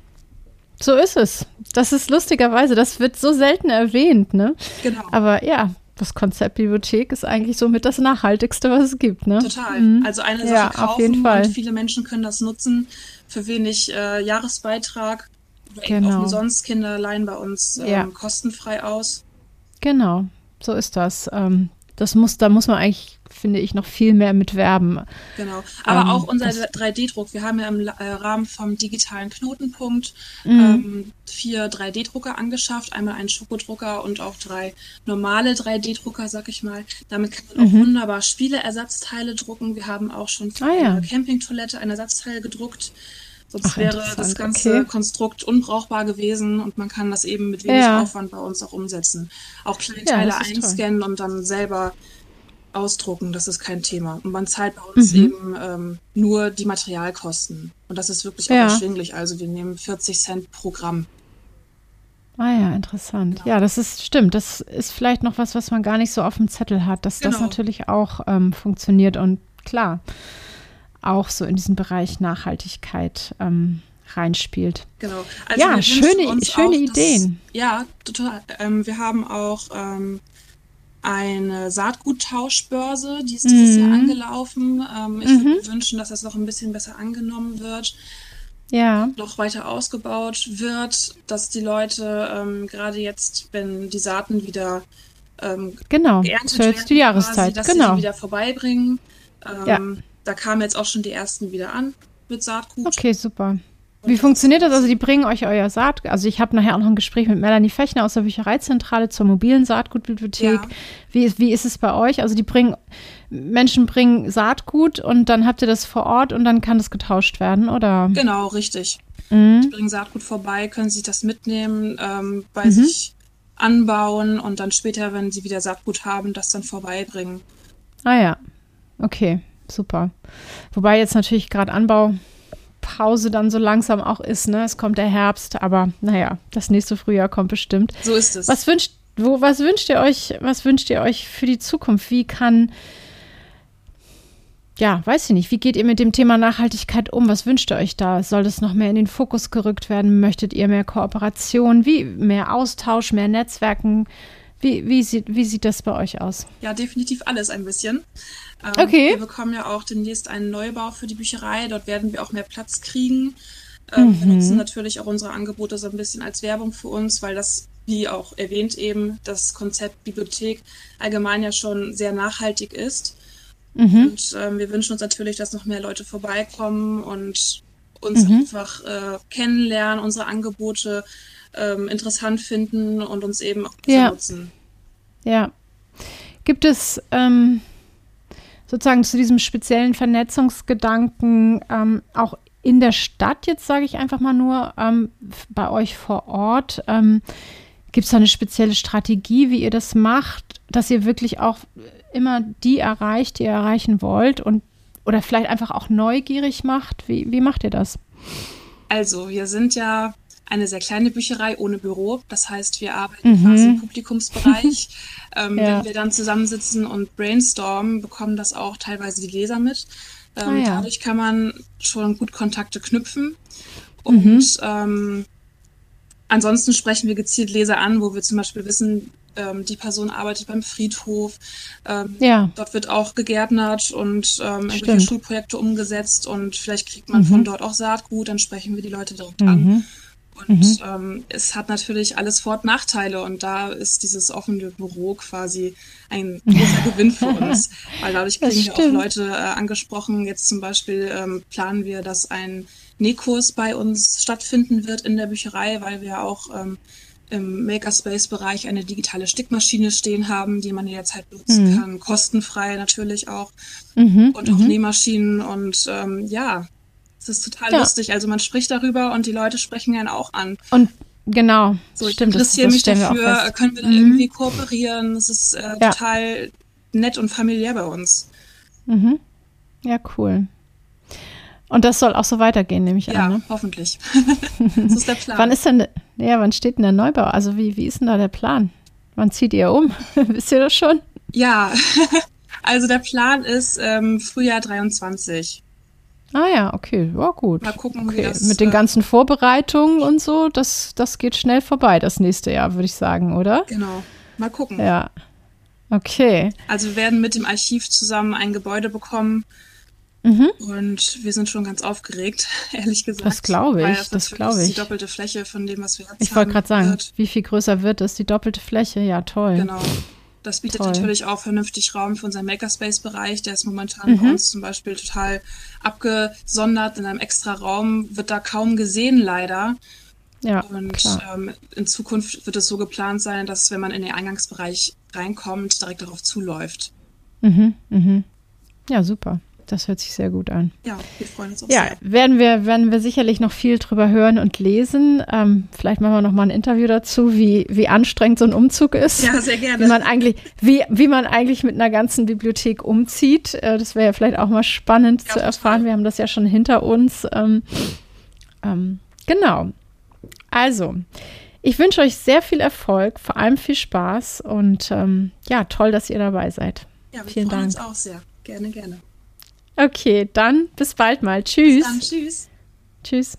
So ist es. Das ist lustigerweise, das wird so selten erwähnt, ne? Genau. Aber ja, das Konzept Bibliothek ist eigentlich somit das Nachhaltigste, was es gibt, ne? Total. Mhm. Also eine Sache ja, kaufen auf jeden Fall. und viele Menschen können das nutzen für wenig äh, Jahresbeitrag genau. auch umsonst. Kinder leihen bei uns ähm, ja. kostenfrei aus. Genau, so ist das. Ähm, das muss, da muss man eigentlich, finde ich, noch viel mehr mit werben. Genau. Aber ähm, auch unser 3D-Druck. Wir haben ja im äh, Rahmen vom digitalen Knotenpunkt mhm. ähm, vier 3D-Drucker angeschafft. Einmal einen Schokodrucker und auch drei normale 3D-Drucker, sag ich mal. Damit kann man auch mhm. wunderbar Spieleersatzteile drucken. Wir haben auch schon für ah, ja. eine Campingtoilette ein Ersatzteil gedruckt. Sonst Ach, wäre das ganze okay. Konstrukt unbrauchbar gewesen und man kann das eben mit wenig ja. Aufwand bei uns auch umsetzen. Auch kleine Teile ja, einscannen toll. und dann selber ausdrucken, das ist kein Thema. Und man zahlt bei uns mhm. eben ähm, nur die Materialkosten. Und das ist wirklich auch ja. erschwinglich. Also wir nehmen 40 Cent pro Gramm. Ah ja, interessant. Genau. Ja, das ist stimmt. Das ist vielleicht noch was, was man gar nicht so auf dem Zettel hat, dass genau. das natürlich auch ähm, funktioniert und klar auch so in diesen Bereich Nachhaltigkeit ähm, reinspielt. Genau. Also ja, schöne, schöne Ideen. Das, ja, total. Ähm, wir haben auch ähm, eine Saatguttauschbörse, die ist dieses mhm. Jahr angelaufen. Ähm, ich mhm. würde mir wünschen, dass das noch ein bisschen besser angenommen wird. Ja. Noch weiter ausgebaut wird, dass die Leute ähm, gerade jetzt, wenn die Saaten wieder ähm, genau. geerntet werden, die Jahreszeit, quasi, dass genau. sie die wieder vorbeibringen. ja da kamen jetzt auch schon die ersten wieder an mit Saatgut. Okay, super. Wie funktioniert das? Also die bringen euch euer Saatgut. Also ich habe nachher auch noch ein Gespräch mit Melanie Fechner aus der Büchereizentrale zur mobilen Saatgutbibliothek. Ja. Wie, wie ist es bei euch? Also die bringen, Menschen bringen Saatgut und dann habt ihr das vor Ort und dann kann das getauscht werden, oder? Genau, richtig. Mhm. Die bringen Saatgut vorbei, können sich das mitnehmen, ähm, bei mhm. sich anbauen und dann später, wenn sie wieder Saatgut haben, das dann vorbeibringen. Ah ja, okay super. Wobei jetzt natürlich gerade Anbaupause dann so langsam auch ist, ne? Es kommt der Herbst, aber naja, das nächste Frühjahr kommt bestimmt. So ist es. Was wünscht, wo, was wünscht ihr euch, was wünscht ihr euch für die Zukunft? Wie kann, ja, weiß ich nicht, wie geht ihr mit dem Thema Nachhaltigkeit um? Was wünscht ihr euch da? Soll das noch mehr in den Fokus gerückt werden? Möchtet ihr mehr Kooperation? Wie mehr Austausch, mehr Netzwerken? Wie, wie, sieht, wie sieht das bei euch aus? Ja, definitiv alles ein bisschen. Ähm, okay. Wir bekommen ja auch demnächst einen Neubau für die Bücherei. Dort werden wir auch mehr Platz kriegen. Ähm, mhm. Wir nutzen natürlich auch unsere Angebote so ein bisschen als Werbung für uns, weil das, wie auch erwähnt eben, das Konzept Bibliothek allgemein ja schon sehr nachhaltig ist. Mhm. Und ähm, wir wünschen uns natürlich, dass noch mehr Leute vorbeikommen und uns mhm. einfach äh, kennenlernen, unsere Angebote ähm, interessant finden und uns eben auch ja. nutzen. Ja. Gibt es ähm, sozusagen zu diesem speziellen Vernetzungsgedanken ähm, auch in der Stadt jetzt, sage ich einfach mal nur, ähm, bei euch vor Ort, ähm, gibt es da eine spezielle Strategie, wie ihr das macht, dass ihr wirklich auch immer die erreicht, die ihr erreichen wollt und oder vielleicht einfach auch neugierig macht? Wie, wie macht ihr das? Also, wir sind ja eine sehr kleine Bücherei ohne Büro. Das heißt, wir arbeiten mhm. quasi im Publikumsbereich. ähm, ja. Wenn wir dann zusammensitzen und brainstormen, bekommen das auch teilweise die Leser mit. Ähm, ah, ja. Dadurch kann man schon gut Kontakte knüpfen. Und mhm. ähm, ansonsten sprechen wir gezielt Leser an, wo wir zum Beispiel wissen, ähm, die Person arbeitet beim Friedhof. Ähm, ja. Dort wird auch gegärtnert und ähm, irgendwelche Schulprojekte umgesetzt und vielleicht kriegt man mhm. von dort auch Saatgut, dann sprechen wir die Leute direkt mhm. an. Und mhm. ähm, es hat natürlich alles und Nachteile und da ist dieses offene Büro quasi ein großer Gewinn für uns, weil dadurch kriegen wir auch Leute äh, angesprochen. Jetzt zum Beispiel ähm, planen wir, dass ein Nähkurs bei uns stattfinden wird in der Bücherei, weil wir auch ähm, im Makerspace-Bereich eine digitale Stickmaschine stehen haben, die man jederzeit nutzen mhm. kann, kostenfrei natürlich auch mhm. und auch mhm. Nähmaschinen und ähm, ja, es ist total ja. lustig. Also man spricht darüber und die Leute sprechen einen auch an. Und genau, so, ich stimmt. interessiere mich dafür, können wir mhm. irgendwie kooperieren? Es ist äh, ja. total nett und familiär bei uns. Mhm. Ja, cool. Und das soll auch so weitergehen, nehme ich ja, an. Ja, ne? hoffentlich. das ist der Plan. wann ist denn, ja, wann steht denn der Neubau? Also wie, wie ist denn da der Plan? Wann zieht ihr um? Wisst ihr das schon? Ja, also der Plan ist ähm, Frühjahr 23. Ah ja, okay, ja gut. Mal gucken, okay. wie das, Mit den äh, ganzen Vorbereitungen und so, das, das geht schnell vorbei, das nächste Jahr, würde ich sagen, oder? Genau. Mal gucken. Ja. Okay. Also wir werden mit dem Archiv zusammen ein Gebäude bekommen. Mhm. Und wir sind schon ganz aufgeregt, ehrlich gesagt. Das glaube ich, das, glaube ich. die doppelte Fläche von dem, was wir jetzt Ich wollte gerade sagen, wird. wie viel größer wird es? Die doppelte Fläche, ja toll. Genau. Das bietet Toll. natürlich auch vernünftig Raum für unseren Makerspace-Bereich. Der ist momentan mhm. bei uns zum Beispiel total abgesondert in einem extra Raum, wird da kaum gesehen leider. Ja, und ähm, in Zukunft wird es so geplant sein, dass wenn man in den Eingangsbereich reinkommt, direkt darauf zuläuft. Mhm, mhm. Ja, super. Das hört sich sehr gut an. Ja, wir freuen uns auch ja, sehr. Werden wir, werden wir sicherlich noch viel drüber hören und lesen. Ähm, vielleicht machen wir noch mal ein Interview dazu, wie, wie anstrengend so ein Umzug ist. Ja, sehr gerne. Wie man eigentlich, wie, wie man eigentlich mit einer ganzen Bibliothek umzieht. Äh, das wäre ja vielleicht auch mal spannend ja, zu erfahren. Wir haben das ja schon hinter uns. Ähm, ähm, genau. Also, ich wünsche euch sehr viel Erfolg, vor allem viel Spaß und ähm, ja, toll, dass ihr dabei seid. Ja, wir Vielen freuen Dank. uns auch sehr. Gerne, gerne. Okay, dann bis bald mal. Tschüss. Dann, tschüss. Tschüss.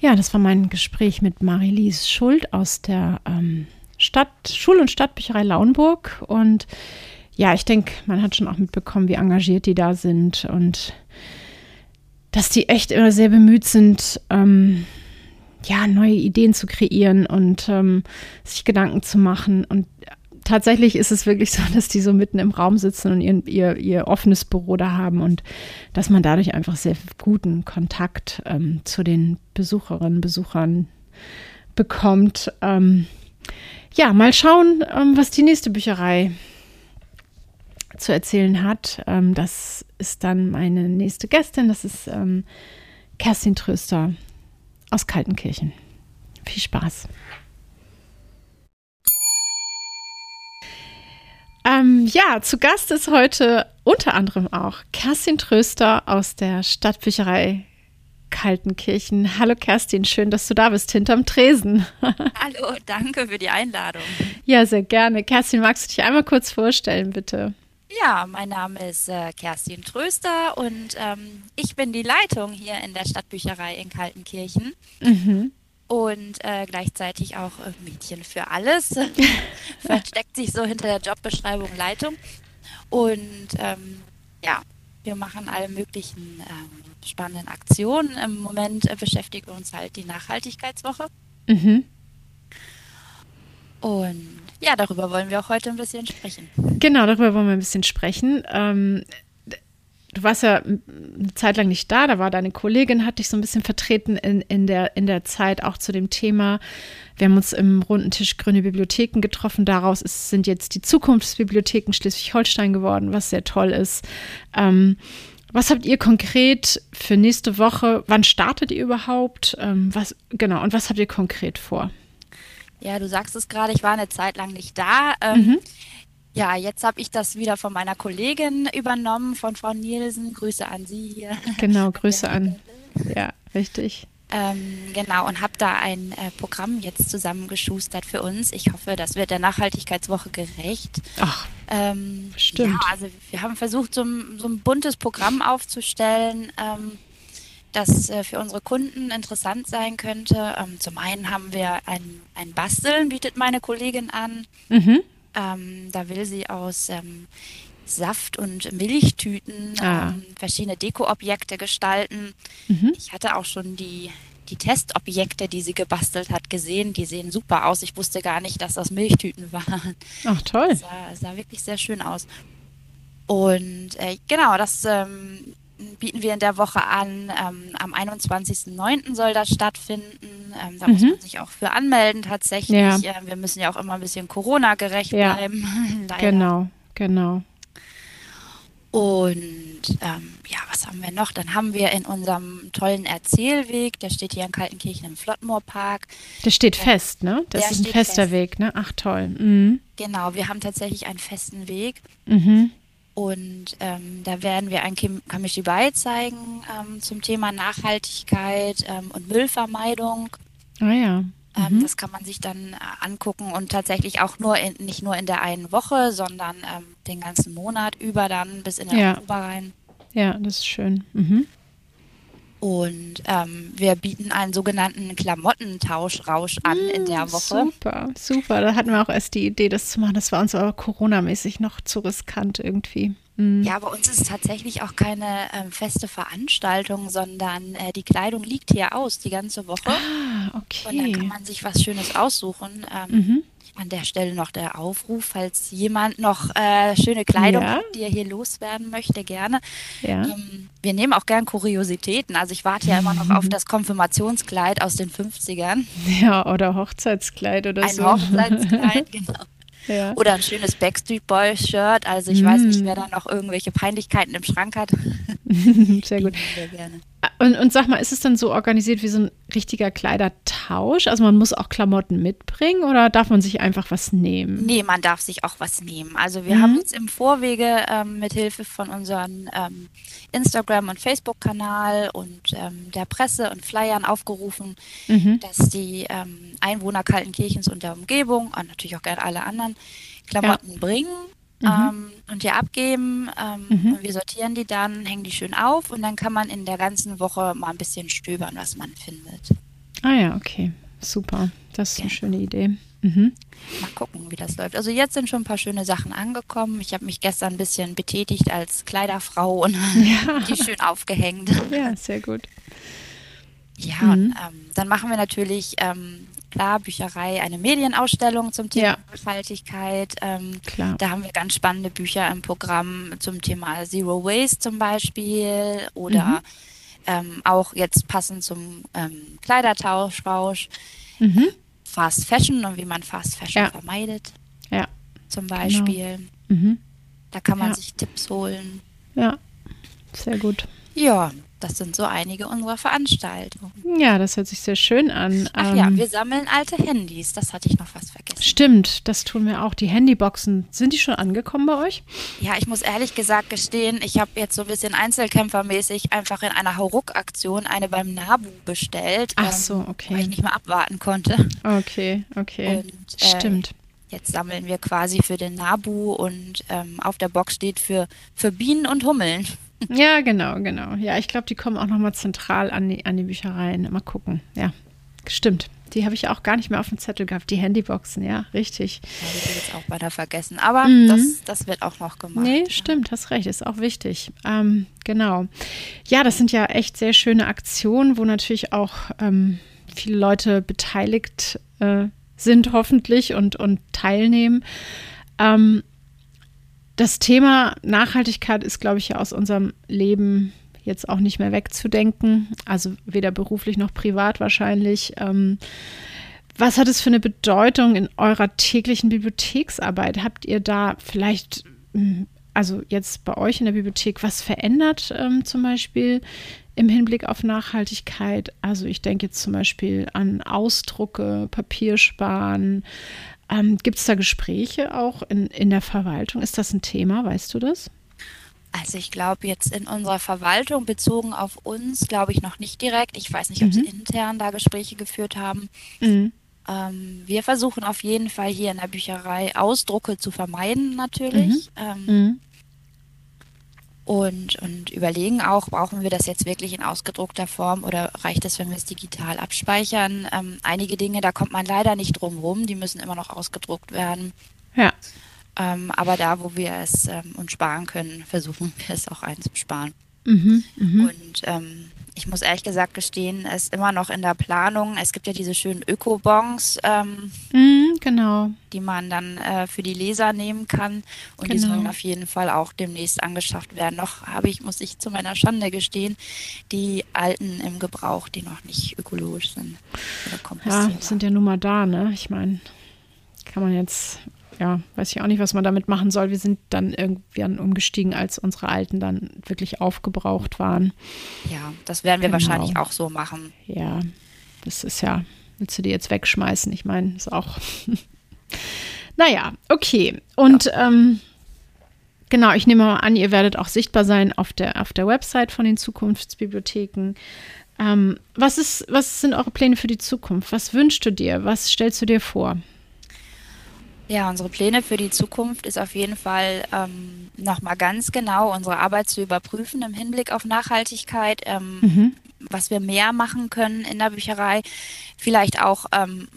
Ja, das war mein Gespräch mit Marilise Schuld aus der ähm, Stadt, Schul- und Stadtbücherei Lauenburg. Und ja, ich denke, man hat schon auch mitbekommen, wie engagiert die da sind und dass die echt immer sehr bemüht sind, ähm, ja, neue Ideen zu kreieren und ähm, sich Gedanken zu machen. Und tatsächlich ist es wirklich so, dass die so mitten im Raum sitzen und ihr, ihr, ihr offenes Büro da haben und dass man dadurch einfach sehr guten Kontakt ähm, zu den Besucherinnen, Besuchern bekommt. Ähm, ja, mal schauen, ähm, was die nächste Bücherei zu erzählen hat. Ähm, das ist dann meine nächste Gästin. Das ist ähm, Kerstin Tröster aus Kaltenkirchen. Viel Spaß. Ähm, ja, zu Gast ist heute unter anderem auch Kerstin Tröster aus der Stadtbücherei Kaltenkirchen. Hallo Kerstin, schön, dass du da bist, hinterm Tresen. Hallo, danke für die Einladung. Ja, sehr gerne. Kerstin, magst du dich einmal kurz vorstellen, bitte? Ja, mein Name ist äh, Kerstin Tröster und ähm, ich bin die Leitung hier in der Stadtbücherei in Kaltenkirchen. Mhm und äh, gleichzeitig auch äh, Mädchen für alles. Versteckt sich so hinter der Jobbeschreibung Leitung. Und ähm, ja, wir machen alle möglichen ähm, spannenden Aktionen. Im Moment äh, beschäftigt uns halt die Nachhaltigkeitswoche. Mhm. Und ja, darüber wollen wir auch heute ein bisschen sprechen. Genau, darüber wollen wir ein bisschen sprechen. Ähm, du warst ja eine Zeit lang nicht da, da war deine Kollegin, hat dich so ein bisschen vertreten in, in, der, in der Zeit auch zu dem Thema. Wir haben uns im runden Tisch Grüne Bibliotheken getroffen. Daraus ist, sind jetzt die Zukunftsbibliotheken Schleswig-Holstein geworden, was sehr toll ist. Ähm, Was habt ihr konkret für nächste Woche? Wann startet ihr überhaupt? Ähm, was genau und was habt ihr konkret vor? Ja, du sagst es gerade, ich war eine Zeit lang nicht da. Ähm, mhm. Ja, jetzt habe ich das wieder von meiner Kollegin übernommen, von Frau Nielsen. Grüße an Sie hier. Genau, Grüße an. Ja, richtig. Ähm, genau, und habe da ein äh, Programm jetzt zusammengeschustert für uns. Ich hoffe, das wird der Nachhaltigkeitswoche gerecht. Ach, ähm, stimmt. Ja, also wir haben versucht, so ein, so ein buntes Programm aufzustellen, ähm, das äh, für unsere Kunden interessant sein könnte. Ähm, zum einen haben wir ein, ein Basteln, bietet meine Kollegin an. Mhm. Ähm, da will sie aus ähm, Saft- und Milchtüten ah. ähm, verschiedene Dekoobjekte gestalten. Mhm. Ich hatte auch schon die, die Testobjekte, die sie gebastelt hat, gesehen. Die sehen super aus. Ich wusste gar nicht, dass das Milchtüten waren. Ach toll. Das sah, sah wirklich sehr schön aus. Und äh, genau, das ähm, bieten wir in der Woche an. Ähm, am 21.09. soll das stattfinden. Ähm, da mhm. muss man sich auch für anmelden tatsächlich. Ja. Äh, wir müssen ja auch immer ein bisschen Corona-gerecht ja. bleiben. genau, genau. Und ähm, ja, was haben wir noch? Dann haben wir in unserem tollen Erzählweg, der steht hier in Kaltenkirchen im Flottmoorpark. Der steht äh, fest, ne? Das ist ein fester fest. Weg, ne? Ach toll. Mhm. Genau, wir haben tatsächlich einen festen Weg. Mhm. Und ähm, da werden wir ein Kamishibai zeigen ähm, zum Thema Nachhaltigkeit ähm, und Müllvermeidung. Ah ja. Ähm, mhm. Das kann man sich dann äh, angucken und tatsächlich auch nur in, nicht nur in der einen Woche, sondern ähm, den ganzen Monat über dann bis in den ja. Oktober rein. Ja, das ist schön. Mhm. Und ähm, wir bieten einen sogenannten Klamottentauschrausch an mm, in der Woche. Super, super. Da hatten wir auch erst die Idee, das zu machen. Das war uns aber Corona-mäßig noch zu riskant irgendwie. Mhm. Ja, bei uns ist es tatsächlich auch keine ähm, feste Veranstaltung, sondern äh, die Kleidung liegt hier aus die ganze Woche. Ah, okay. Und dann kann man sich was Schönes aussuchen. Ähm, mhm. An der Stelle noch der Aufruf, falls jemand noch äh, schöne Kleidung ja. hat, die er hier loswerden möchte, gerne. Ja. Ähm, wir nehmen auch gern Kuriositäten. Also ich warte ja immer noch auf das Konfirmationskleid aus den 50ern. Ja, oder Hochzeitskleid oder Ein so. Ein Hochzeitskleid, genau. Ja. Oder ein schönes Backstreet Boys Shirt. Also ich mm. weiß nicht, wer da noch irgendwelche Peinlichkeiten im Schrank hat. Sehr gut. Sehr gerne. Und, und sag mal, ist es dann so organisiert wie so ein richtiger Kleidertausch? Also man muss auch Klamotten mitbringen oder darf man sich einfach was nehmen? Nee, man darf sich auch was nehmen. Also wir mhm. haben jetzt im Vorwege ähm, mit Hilfe von unserem ähm, Instagram- und Facebook-Kanal und ähm, der Presse und Flyern aufgerufen, mhm. dass die ähm, Einwohner Kaltenkirchens und der Umgebung und natürlich auch gerne alle anderen Klamotten ja. bringen mhm. ähm, und hier abgeben. Ähm, mhm. Und wir sortieren die dann, hängen die schön auf und dann kann man in der ganzen Woche mal ein bisschen stöbern, was man findet. Ah ja, okay. Super. Das ist genau. eine schöne Idee. Mhm. Mal gucken, wie das läuft. Also jetzt sind schon ein paar schöne Sachen angekommen. Ich habe mich gestern ein bisschen betätigt als Kleiderfrau und ja. die schön aufgehängt. Ja, sehr gut. Ja, mhm. und ähm, dann machen wir natürlich ähm, klar, Bücherei, eine Medienausstellung zum Thema ja. Nachhaltigkeit. Ähm, klar. Da haben wir ganz spannende Bücher im Programm zum Thema Zero Waste zum Beispiel oder mhm. ähm, auch jetzt passend zum ähm, Kleidertausch, Rausch, mhm. Fast Fashion und wie man Fast Fashion ja. vermeidet. Ja. Zum Beispiel. Genau. Mhm. Da kann man ja. sich Tipps holen. Ja, sehr gut. Ja, das sind so einige unserer Veranstaltungen. Ja, das hört sich sehr schön an. Ach ähm, ja, wir sammeln alte Handys. Das hatte ich noch fast vergessen. Stimmt, das tun wir auch. Die Handyboxen, sind die schon angekommen bei euch? Ja, ich muss ehrlich gesagt gestehen, ich habe jetzt so ein bisschen Einzelkämpfermäßig einfach in einer Hauruck-Aktion eine beim Nabu bestellt. Ach ähm, so, okay. Weil ich nicht mehr abwarten konnte. Okay, okay. Und, äh, Stimmt. Jetzt sammeln wir quasi für den Nabu und ähm, auf der Box steht für, für Bienen und Hummeln. Ja, genau, genau. Ja, ich glaube, die kommen auch nochmal zentral an die, an die Büchereien. Mal gucken. Ja, stimmt. Die habe ich auch gar nicht mehr auf dem Zettel gehabt. Die Handyboxen, ja, richtig. Ja, die habe jetzt auch beinahe vergessen. Aber mhm. das, das wird auch noch gemacht. Nee, stimmt, hast recht, ist auch wichtig. Ähm, genau. Ja, das sind ja echt sehr schöne Aktionen, wo natürlich auch ähm, viele Leute beteiligt äh, sind, hoffentlich, und, und teilnehmen. Ähm, das Thema Nachhaltigkeit ist, glaube ich, ja aus unserem Leben jetzt auch nicht mehr wegzudenken. Also weder beruflich noch privat wahrscheinlich. Ähm, was hat es für eine Bedeutung in eurer täglichen Bibliotheksarbeit? Habt ihr da vielleicht hm, also jetzt bei euch in der Bibliothek was verändert, ähm, zum Beispiel im Hinblick auf Nachhaltigkeit? Also ich denke jetzt zum Beispiel an Ausdrucke, Papiersparen. Ähm, Gibt es da Gespräche auch in, in der Verwaltung? Ist das ein Thema? Weißt du das? Also ich glaube jetzt in unserer Verwaltung bezogen auf uns, glaube ich noch nicht direkt. Ich weiß nicht, ob mhm. sie intern da Gespräche geführt haben. Mhm. Ähm, wir versuchen auf jeden Fall hier in der Bücherei Ausdrucke zu vermeiden natürlich. Mhm. Ähm, mhm. Und, und überlegen auch, brauchen wir das jetzt wirklich in ausgedruckter Form oder reicht es, wenn wir es digital abspeichern? Ähm, einige Dinge, da kommt man leider nicht drum rum, die müssen immer noch ausgedruckt werden. Ja. Ähm, aber da, wo wir es ähm, uns sparen können, versuchen wir es auch einzusparen. Mhm, mh. Und ähm, ich muss ehrlich gesagt gestehen, es ist immer noch in der Planung. Es gibt ja diese schönen Öko-Bons, ähm, mm, genau. die man dann äh, für die Leser nehmen kann. Und genau. die sollen auf jeden Fall auch demnächst angeschafft werden. Noch habe ich, muss ich zu meiner Schande gestehen, die alten im Gebrauch, die noch nicht ökologisch sind. ja, sind ja nun mal da, ne? Ich meine, kann man jetzt ja, weiß ich auch nicht, was man damit machen soll. Wir sind dann irgendwann umgestiegen, als unsere alten dann wirklich aufgebraucht waren. Ja, das werden wir genau. wahrscheinlich auch so machen. Ja, das ist ja, willst du die jetzt wegschmeißen? Ich meine, ist auch. naja, okay. Und ja. ähm, genau, ich nehme mal an, ihr werdet auch sichtbar sein auf der, auf der Website von den Zukunftsbibliotheken. Ähm, was, ist, was sind eure Pläne für die Zukunft? Was wünschst du dir? Was stellst du dir vor? Ja, unsere Pläne für die Zukunft ist auf jeden Fall ähm, nochmal ganz genau unsere Arbeit zu überprüfen im Hinblick auf Nachhaltigkeit, ähm, mhm. was wir mehr machen können in der Bücherei, vielleicht auch ähm,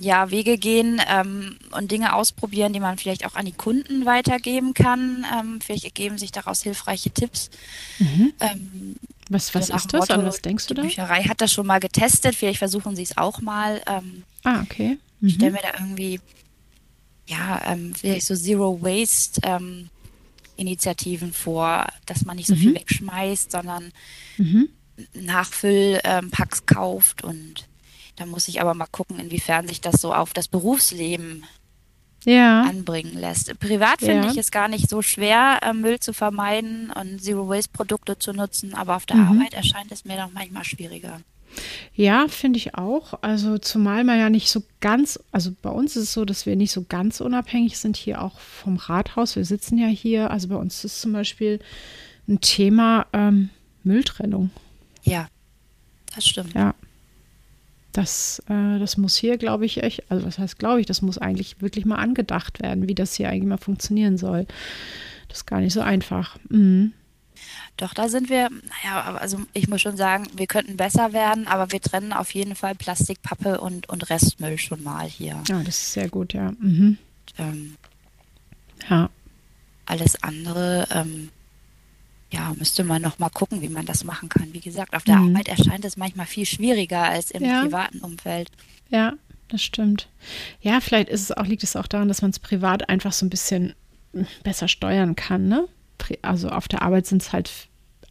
ja, Wege gehen ähm, und Dinge ausprobieren, die man vielleicht auch an die Kunden weitergeben kann. Ähm, vielleicht ergeben sich daraus hilfreiche Tipps. Mhm. Ähm, was was ist das? Motto, an was denkst du da? Die Bücherei hat das schon mal getestet. Vielleicht versuchen sie es auch mal. Ähm, ah, okay. Mhm. Ich stelle mir da irgendwie ja, ähm, vielleicht so Zero Waste ähm, Initiativen vor, dass man nicht so mhm. viel wegschmeißt, sondern mhm. Nachfüllpacks ähm, kauft und da muss ich aber mal gucken, inwiefern sich das so auf das Berufsleben ja. anbringen lässt. Privat finde ja. ich es gar nicht so schwer, äh, Müll zu vermeiden und Zero Waste Produkte zu nutzen, aber auf der mhm. Arbeit erscheint es mir doch manchmal schwieriger. Ja, finde ich auch. Also zumal man ja nicht so ganz, also bei uns ist es so, dass wir nicht so ganz unabhängig sind hier auch vom Rathaus. Wir sitzen ja hier. Also bei uns ist zum Beispiel ein Thema ähm, Mülltrennung. Ja, das stimmt. Ja. Das, äh, das muss hier, glaube ich, echt, also was heißt, glaube ich, das muss eigentlich wirklich mal angedacht werden, wie das hier eigentlich mal funktionieren soll. Das ist gar nicht so einfach. Mhm. Doch, da sind wir, naja, also ich muss schon sagen, wir könnten besser werden, aber wir trennen auf jeden Fall Plastik, Pappe und, und Restmüll schon mal hier. Ja, das ist sehr gut, ja. Mhm. Ähm, ja. Alles andere, ähm, ja, müsste man noch mal gucken, wie man das machen kann. Wie gesagt, auf der mhm. Arbeit erscheint es manchmal viel schwieriger als im ja. privaten Umfeld. Ja, das stimmt. Ja, vielleicht ist es auch, liegt es auch daran, dass man es privat einfach so ein bisschen besser steuern kann, ne? Also auf der Arbeit sind es halt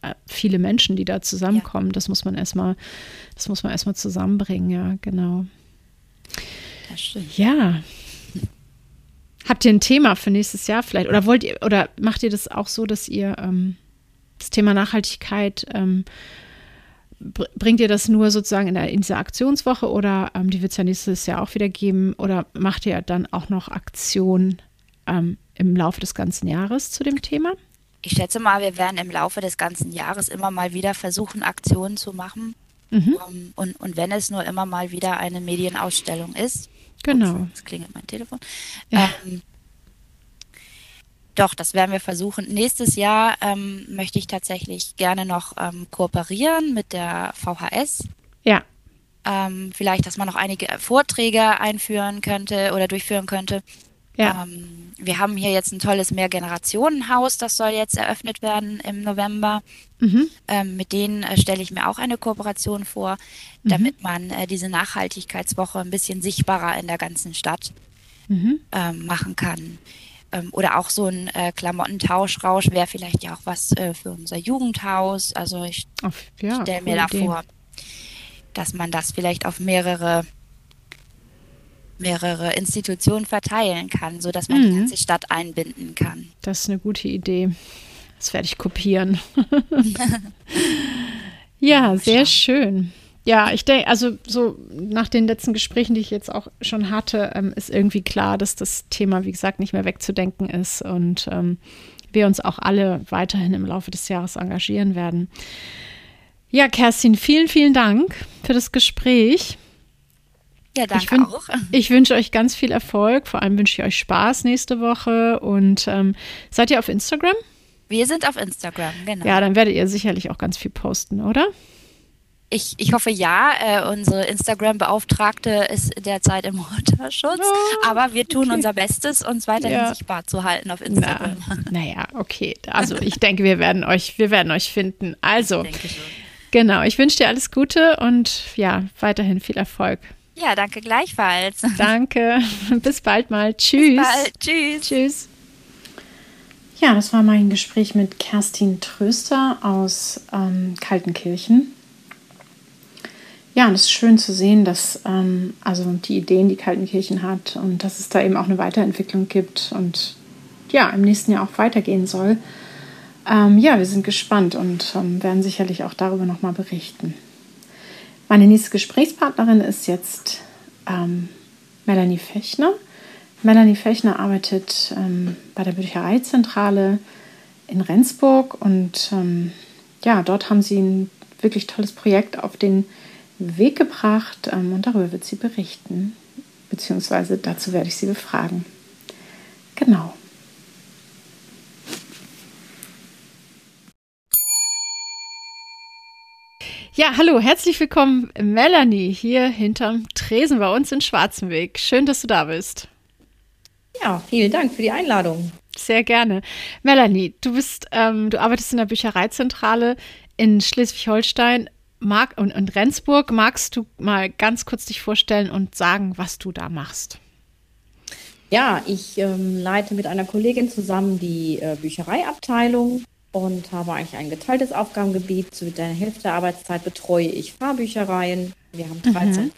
äh, viele Menschen, die da zusammenkommen. Ja. Das muss man erstmal, das muss man erstmal zusammenbringen, ja, genau. Das stimmt. Ja. Habt ihr ein Thema für nächstes Jahr vielleicht? Oder wollt ihr, oder macht ihr das auch so, dass ihr ähm, das Thema Nachhaltigkeit ähm, bringt ihr das nur sozusagen in, der, in dieser Aktionswoche oder ähm, die wird es ja nächstes Jahr auch wieder geben oder macht ihr dann auch noch Aktionen ähm, im Laufe des ganzen Jahres zu dem Thema? Ich schätze mal, wir werden im Laufe des ganzen Jahres immer mal wieder versuchen, Aktionen zu machen. Mhm. Um, ähm, und, und wenn es nur immer mal wieder eine Medienausstellung ist. Genau. Jetzt klingelt mein Telefon. Ja. Ähm, doch, das werden wir versuchen. Nächstes Jahr ähm, möchte ich tatsächlich gerne noch ähm, kooperieren mit der VHS. Ja. Ähm, vielleicht, dass man noch einige Vorträge einführen könnte oder durchführen könnte. Ja. Ähm, wir haben hier jetzt ein tolles Mehrgenerationenhaus, das soll jetzt eröffnet werden im November. Mhm. Ähm, mit denen äh, stelle ich mir auch eine Kooperation vor, mhm. damit man äh, diese Nachhaltigkeitswoche ein bisschen sichtbarer in der ganzen Stadt mhm. ähm, machen kann. Ähm, oder auch so ein äh, Klamottentauschrausch wäre vielleicht ja auch was äh, für unser Jugendhaus. Also ich ja, stelle mir da vor, dass man das vielleicht auf mehrere mehrere Institutionen verteilen kann, sodass man mhm. die ganze Stadt einbinden kann. Das ist eine gute Idee. Das werde ich kopieren. ja, sehr schön. Ja, ich denke, also so nach den letzten Gesprächen, die ich jetzt auch schon hatte, ähm, ist irgendwie klar, dass das Thema, wie gesagt, nicht mehr wegzudenken ist und ähm, wir uns auch alle weiterhin im Laufe des Jahres engagieren werden. Ja, Kerstin, vielen, vielen Dank für das Gespräch. Ja, danke ich auch. Ich wünsche euch ganz viel Erfolg. Vor allem wünsche ich euch Spaß nächste Woche. Und ähm, seid ihr auf Instagram? Wir sind auf Instagram, genau. Ja, dann werdet ihr sicherlich auch ganz viel posten, oder? Ich, ich hoffe ja. Äh, unsere Instagram-Beauftragte ist derzeit im Mutterschutz. Oh, aber wir tun okay. unser Bestes, uns weiterhin ja. sichtbar zu halten auf Instagram. Na, naja, okay. Also ich denke, wir werden euch, wir werden euch finden. Also, genau, ich wünsche dir alles Gute und ja, weiterhin viel Erfolg. Ja, danke gleichfalls. Danke. Bis bald mal. Tschüss. Bis bald. Tschüss. Tschüss. Ja, das war mein Gespräch mit Kerstin Tröster aus ähm, Kaltenkirchen. Ja, und es ist schön zu sehen, dass ähm, also die Ideen, die Kaltenkirchen hat und dass es da eben auch eine Weiterentwicklung gibt und ja, im nächsten Jahr auch weitergehen soll. Ähm, ja, wir sind gespannt und ähm, werden sicherlich auch darüber nochmal berichten. Meine nächste Gesprächspartnerin ist jetzt ähm, Melanie Fechner. Melanie Fechner arbeitet ähm, bei der Büchereizentrale in Rendsburg und ähm, ja, dort haben sie ein wirklich tolles Projekt auf den Weg gebracht ähm, und darüber wird sie berichten, beziehungsweise dazu werde ich sie befragen. Genau. Ja, hallo, herzlich willkommen, Melanie, hier hinterm Tresen bei uns in Schwarzenweg. Schön, dass du da bist. Ja, vielen Dank für die Einladung. Sehr gerne. Melanie, du bist, ähm, du arbeitest in der Büchereizentrale in Schleswig-Holstein mag, und, und Rendsburg. Magst du mal ganz kurz dich vorstellen und sagen, was du da machst? Ja, ich ähm, leite mit einer Kollegin zusammen die äh, Büchereiabteilung und habe eigentlich ein geteiltes Aufgabengebiet. Zu der Hälfte der Arbeitszeit betreue ich Fahrbüchereien. Wir haben 13 mhm.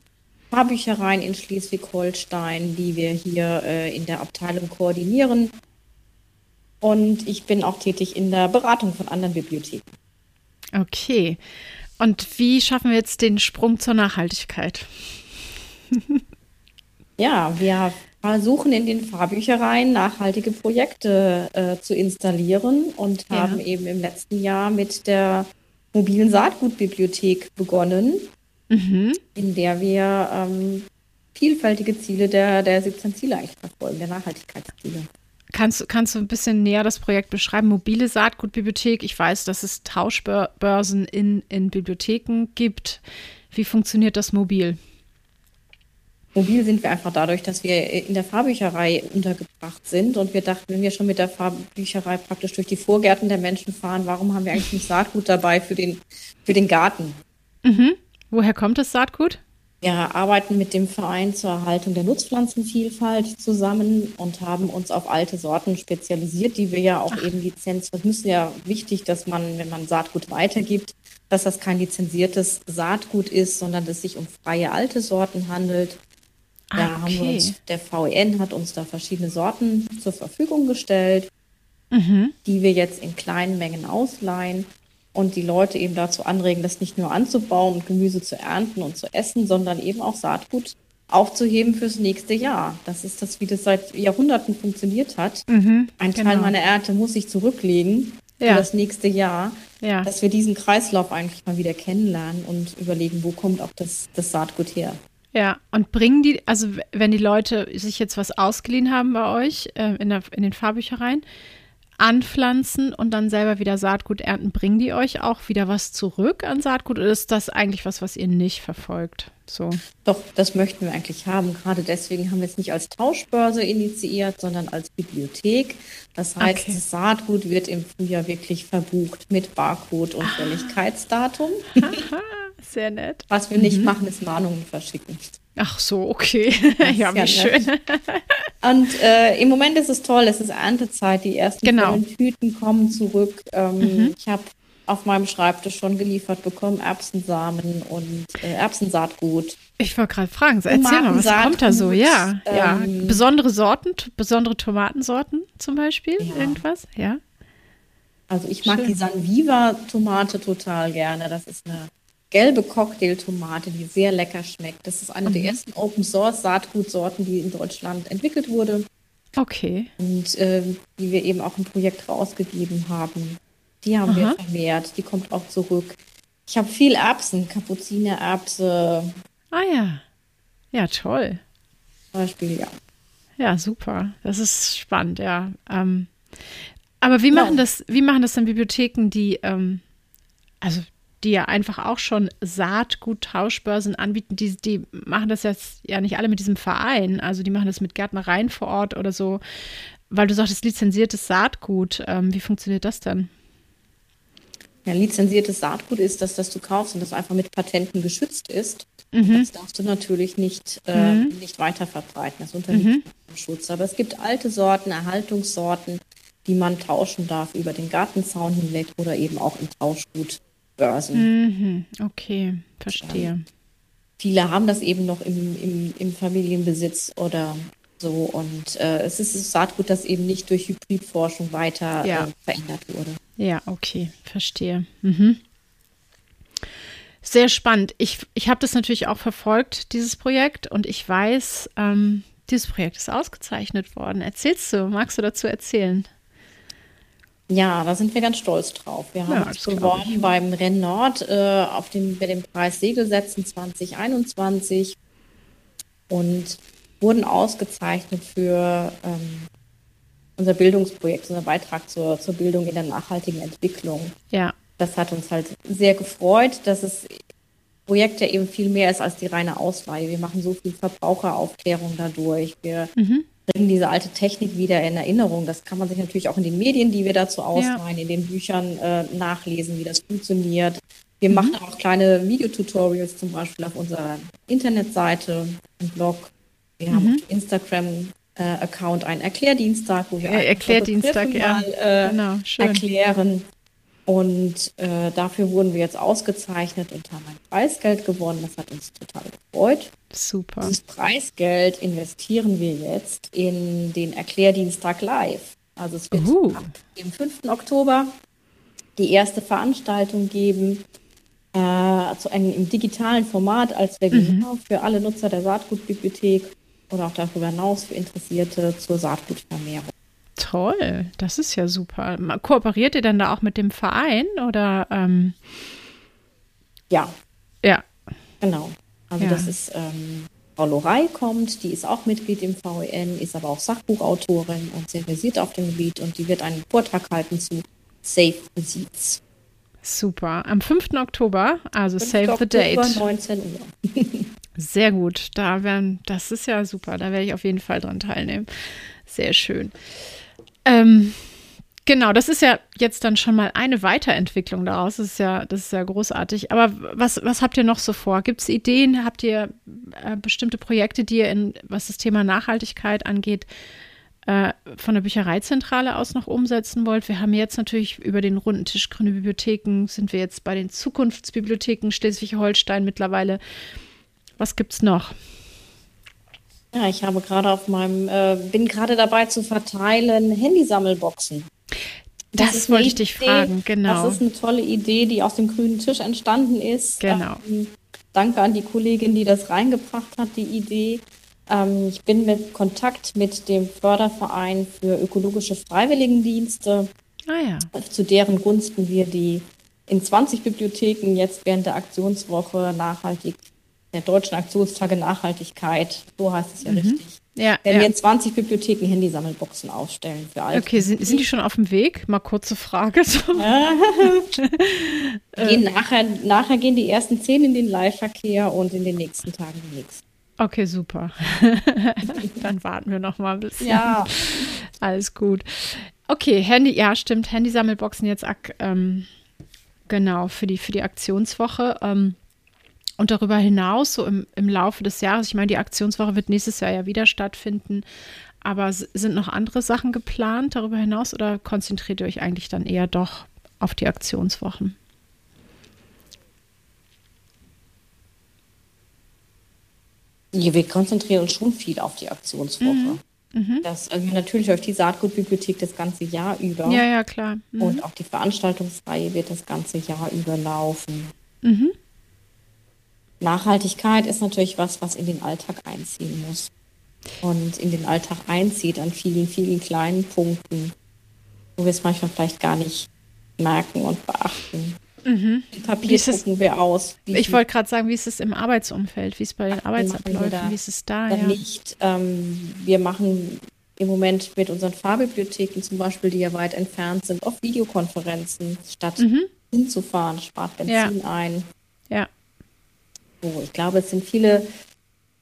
Fahrbüchereien in Schleswig-Holstein, die wir hier äh, in der Abteilung koordinieren. Und ich bin auch tätig in der Beratung von anderen Bibliotheken. Okay. Und wie schaffen wir jetzt den Sprung zur Nachhaltigkeit? ja, wir versuchen in den Fahrbüchereien nachhaltige Projekte äh, zu installieren und ja. haben eben im letzten Jahr mit der mobilen Saatgutbibliothek begonnen, mhm. in der wir ähm, vielfältige Ziele der, der 17 Ziele eigentlich verfolgen, der Nachhaltigkeitsziele. Kannst, kannst du ein bisschen näher das Projekt beschreiben? Mobile Saatgutbibliothek. Ich weiß, dass es Tauschbörsen in, in Bibliotheken gibt. Wie funktioniert das mobil? Mobil sind wir einfach dadurch, dass wir in der Fahrbücherei untergebracht sind und wir dachten, wenn wir schon mit der Fahrbücherei praktisch durch die Vorgärten der Menschen fahren, warum haben wir eigentlich nicht Saatgut dabei für den, für den Garten? Mhm. Woher kommt das Saatgut? Wir arbeiten mit dem Verein zur Erhaltung der Nutzpflanzenvielfalt zusammen und haben uns auf alte Sorten spezialisiert, die wir ja auch Ach. eben lizenz. Das ist ja wichtig, dass man, wenn man Saatgut weitergibt, dass das kein lizenziertes Saatgut ist, sondern dass es sich um freie alte Sorten handelt. Da ah, okay. haben wir uns, der VEN hat uns da verschiedene Sorten zur Verfügung gestellt, mhm. die wir jetzt in kleinen Mengen ausleihen und die Leute eben dazu anregen, das nicht nur anzubauen und Gemüse zu ernten und zu essen, sondern eben auch Saatgut aufzuheben fürs nächste Jahr. Das ist das, wie das seit Jahrhunderten funktioniert hat. Mhm, Ein Teil genau. meiner Ernte muss ich zurücklegen für ja. das nächste Jahr, ja. dass wir diesen Kreislauf eigentlich mal wieder kennenlernen und überlegen, wo kommt auch das, das Saatgut her. Ja, und bringen die, also wenn die Leute sich jetzt was ausgeliehen haben bei euch äh, in, der, in den Fahrbüchereien, anpflanzen und dann selber wieder Saatgut ernten, bringen die euch auch wieder was zurück an Saatgut oder ist das eigentlich was, was ihr nicht verfolgt? So. Doch, das möchten wir eigentlich haben. Gerade deswegen haben wir es nicht als Tauschbörse initiiert, sondern als Bibliothek. Das heißt, okay. das Saatgut wird im Frühjahr wirklich verbucht mit Barcode und ah. Fälligkeitsdatum. Sehr nett. Was wir nicht mhm. machen, ist Mahnungen verschicken. Ach so, okay. ja, wie ja schön. Und äh, im Moment ist es toll, es ist Erntezeit, die ersten genau. Tüten kommen zurück. Ähm, mhm. Ich habe auf meinem Schreibtisch schon geliefert bekommen, Erbsensamen und äh, Erbsensaatgut. Ich wollte gerade fragen, erzähl mal, was kommt da so? Ja, ähm, ja. Besondere Sorten, besondere Tomatensorten zum Beispiel, ja. irgendwas? Ja. Also ich mag Schön. die Sanviva-Tomate total gerne. Das ist eine gelbe Cocktailtomate, die sehr lecker schmeckt. Das ist eine mhm. der ersten Open-Source-Saatgutsorten, die in Deutschland entwickelt wurde. Okay. Und äh, die wir eben auch im Projekt rausgegeben haben. Die haben Aha. wir vermehrt. Die kommt auch zurück. Ich habe viel Erbsen, Kapuzinererbse. Ah ja. Ja, toll. Zum Beispiel, ja. Ja, super. Das ist spannend, ja. Ähm, aber wie machen ja. das, wie machen das dann Bibliotheken, die, ähm, also die ja einfach auch schon Saatguttauschbörsen anbieten, die, die machen das jetzt ja nicht alle mit diesem Verein. Also die machen das mit Gärtnereien vor Ort oder so. Weil du sagtest, lizenziertes Saatgut. Ähm, wie funktioniert das dann? Ja, lizenziertes Saatgut ist das, das du kaufst und das einfach mit Patenten geschützt ist. Mhm. Das darfst du natürlich nicht, äh, mhm. nicht weiter verbreiten. Das unterliegt mhm. Schutz. Aber es gibt alte Sorten, Erhaltungssorten, die man tauschen darf über den Gartenzaun hinweg oder eben auch in Tauschgutbörsen. Mhm. Okay, verstehe. Ja. Viele haben das eben noch im, im, im Familienbesitz oder so. Und äh, es ist das Saatgut, das eben nicht durch Hybridforschung weiter ja. äh, verändert wurde. Ja, okay, verstehe. Mhm. Sehr spannend. Ich, ich habe das natürlich auch verfolgt, dieses Projekt, und ich weiß, ähm, dieses Projekt ist ausgezeichnet worden. Erzählst du, magst du dazu erzählen? Ja, da sind wir ganz stolz drauf. Wir haben ja, uns beworben beim Renn Nord äh, auf den, bei dem Preis Segelsetzen 2021 und wurden ausgezeichnet für ähm, unser Bildungsprojekt, unser Beitrag zur, zur Bildung in der nachhaltigen Entwicklung. Ja. Das hat uns halt sehr gefreut, dass es Projekt ja eben viel mehr ist als die reine Ausleihe. Wir machen so viel Verbraucheraufklärung dadurch. Wir mhm. Bringen diese alte Technik wieder in Erinnerung. Das kann man sich natürlich auch in den Medien, die wir dazu ausleihen, ja. in den Büchern äh, nachlesen, wie das funktioniert. Wir mhm. machen auch kleine Videotutorials zum Beispiel auf unserer Internetseite, im Blog. Wir mhm. haben auf Instagram äh, Account einen Erklärdienstag, wo wir äh, Erklärdienstag, ja. mal äh, genau, erklären. Und äh, dafür wurden wir jetzt ausgezeichnet und haben ein Preisgeld gewonnen. Das hat uns total gefreut. Super. Dieses Preisgeld investieren wir jetzt in den Erklärdienstag live. Also es wird uh. dem 5. Oktober die erste Veranstaltung geben, äh, zu einem, im digitalen Format als Webinar mhm. für alle Nutzer der Saatgutbibliothek oder auch darüber hinaus für Interessierte zur Saatgutvermehrung. Toll, das ist ja super. Kooperiert ihr denn da auch mit dem Verein oder? Ähm ja. Ja. Genau. Also ja. das ist ähm, Frau Lorei kommt, die ist auch Mitglied im VEN, ist aber auch Sachbuchautorin und sehr versiert auf dem Gebiet und die wird einen Vortrag halten zu Safe Seeds. Super. Am 5. Oktober, also 5. Save the Date. 19 Uhr. Sehr gut. Da werden, das ist ja super. Da werde ich auf jeden Fall dran teilnehmen. Sehr schön. Ähm, genau, das ist ja jetzt dann schon mal eine Weiterentwicklung daraus. Das ist ja, das ist ja großartig. Aber was, was habt ihr noch so vor? Gibt es Ideen? Habt ihr äh, bestimmte Projekte, die ihr in, was das Thema Nachhaltigkeit angeht, äh, von der Büchereizentrale aus noch umsetzen wollt? Wir haben jetzt natürlich über den runden Tisch Grüne Bibliotheken, sind wir jetzt bei den Zukunftsbibliotheken Schleswig-Holstein mittlerweile. Was gibt's noch? Ja, ich habe gerade auf meinem, äh, bin gerade dabei zu verteilen Handysammelboxen. Das, das wollte ich dich fragen, genau. Das ist eine tolle Idee, die aus dem grünen Tisch entstanden ist. Genau. Ähm, danke an die Kollegin, die das reingebracht hat, die Idee. Ähm, ich bin mit Kontakt mit dem Förderverein für ökologische Freiwilligendienste, ah, ja. zu deren Gunsten wir die in 20 Bibliotheken jetzt während der Aktionswoche nachhaltig der Deutschen Aktionstage Nachhaltigkeit, so heißt es ja mhm. richtig. Ja, werden ja. wir in 20 Bibliotheken Handysammelboxen aufstellen für alle. Okay, sind, sind die schon auf dem Weg? Mal kurze Frage. gehen nachher, nachher gehen die ersten zehn in den Leihverkehr und in den nächsten Tagen die nächsten. Okay, super. Dann warten wir noch mal ein bisschen. Ja. Alles gut. Okay, Handy, ja, stimmt. Handysammelboxen jetzt ähm, genau für die, für die Aktionswoche. Ähm, und darüber hinaus, so im, im Laufe des Jahres, ich meine, die Aktionswoche wird nächstes Jahr ja wieder stattfinden, aber sind noch andere Sachen geplant darüber hinaus oder konzentriert ihr euch eigentlich dann eher doch auf die Aktionswochen? Ja, wir konzentrieren uns schon viel auf die Aktionswoche. Mhm. Mhm. Das, also natürlich läuft die Saatgutbibliothek das ganze Jahr über. Ja, ja, klar. Mhm. Und auch die Veranstaltungsreihe wird das ganze Jahr über laufen. Mhm. Nachhaltigkeit ist natürlich was, was in den Alltag einziehen muss. Und in den Alltag einzieht an vielen, vielen kleinen Punkten, wo wir es manchmal vielleicht gar nicht merken und beachten. Mhm. Papier drucken wir aus. Wie ich wollte gerade sagen, wie ist es im Arbeitsumfeld? Wie ist es bei den Arbeitsabläufen? Wie ist es da? Ja. Nicht. Ähm, wir machen im Moment mit unseren Fahrbibliotheken zum Beispiel, die ja weit entfernt sind, oft Videokonferenzen, statt mhm. hinzufahren, spart Benzin ja. ein. Ja. So, ich glaube, es sind viele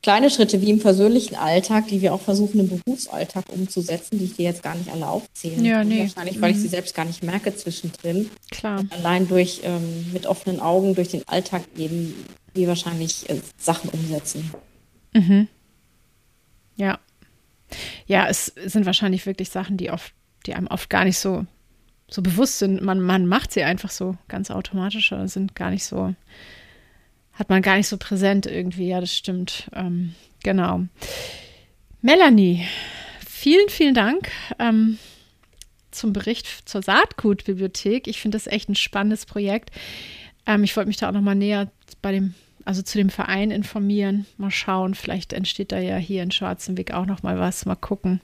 kleine Schritte wie im persönlichen Alltag, die wir auch versuchen im Berufsalltag umzusetzen, die ich dir jetzt gar nicht alle aufzählen ja, nee. Wahrscheinlich, weil mhm. ich sie selbst gar nicht merke zwischendrin. Klar. Allein durch ähm, mit offenen Augen durch den Alltag gehen, die wahrscheinlich äh, Sachen umsetzen. Mhm. Ja. Ja, es sind wahrscheinlich wirklich Sachen, die oft, die einem oft gar nicht so, so bewusst sind. Man, man macht sie einfach so ganz automatisch oder sind gar nicht so hat man gar nicht so präsent irgendwie. Ja, das stimmt. Ähm, genau. Melanie, vielen, vielen Dank ähm, zum Bericht zur Saatgutbibliothek. Ich finde das echt ein spannendes Projekt. Ähm, ich wollte mich da auch noch mal näher bei dem, also zu dem Verein informieren. Mal schauen, vielleicht entsteht da ja hier in Schwarzenweg auch noch mal was. Mal gucken.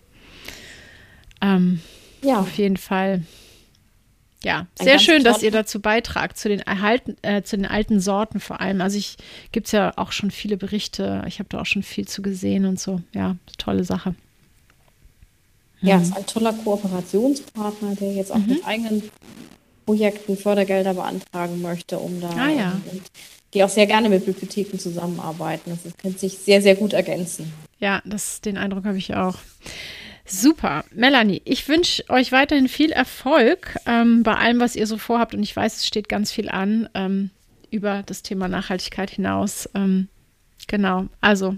Ähm, ja. Auf jeden Fall ja, sehr schön, dass ihr dazu beitragt, zu den, erhalten, äh, zu den alten Sorten vor allem. Also ich gibt es ja auch schon viele Berichte, ich habe da auch schon viel zu gesehen und so. Ja, tolle Sache. Ja, mhm. ist ein toller Kooperationspartner, der jetzt auch mhm. mit eigenen Projekten Fördergelder beantragen möchte, um da ah, ja. und die auch sehr gerne mit Bibliotheken zusammenarbeiten. Das könnte sich sehr, sehr gut ergänzen. Ja, das, den Eindruck habe ich auch. Super. Melanie, ich wünsche euch weiterhin viel Erfolg ähm, bei allem, was ihr so vorhabt. Und ich weiß, es steht ganz viel an ähm, über das Thema Nachhaltigkeit hinaus. Ähm, genau. Also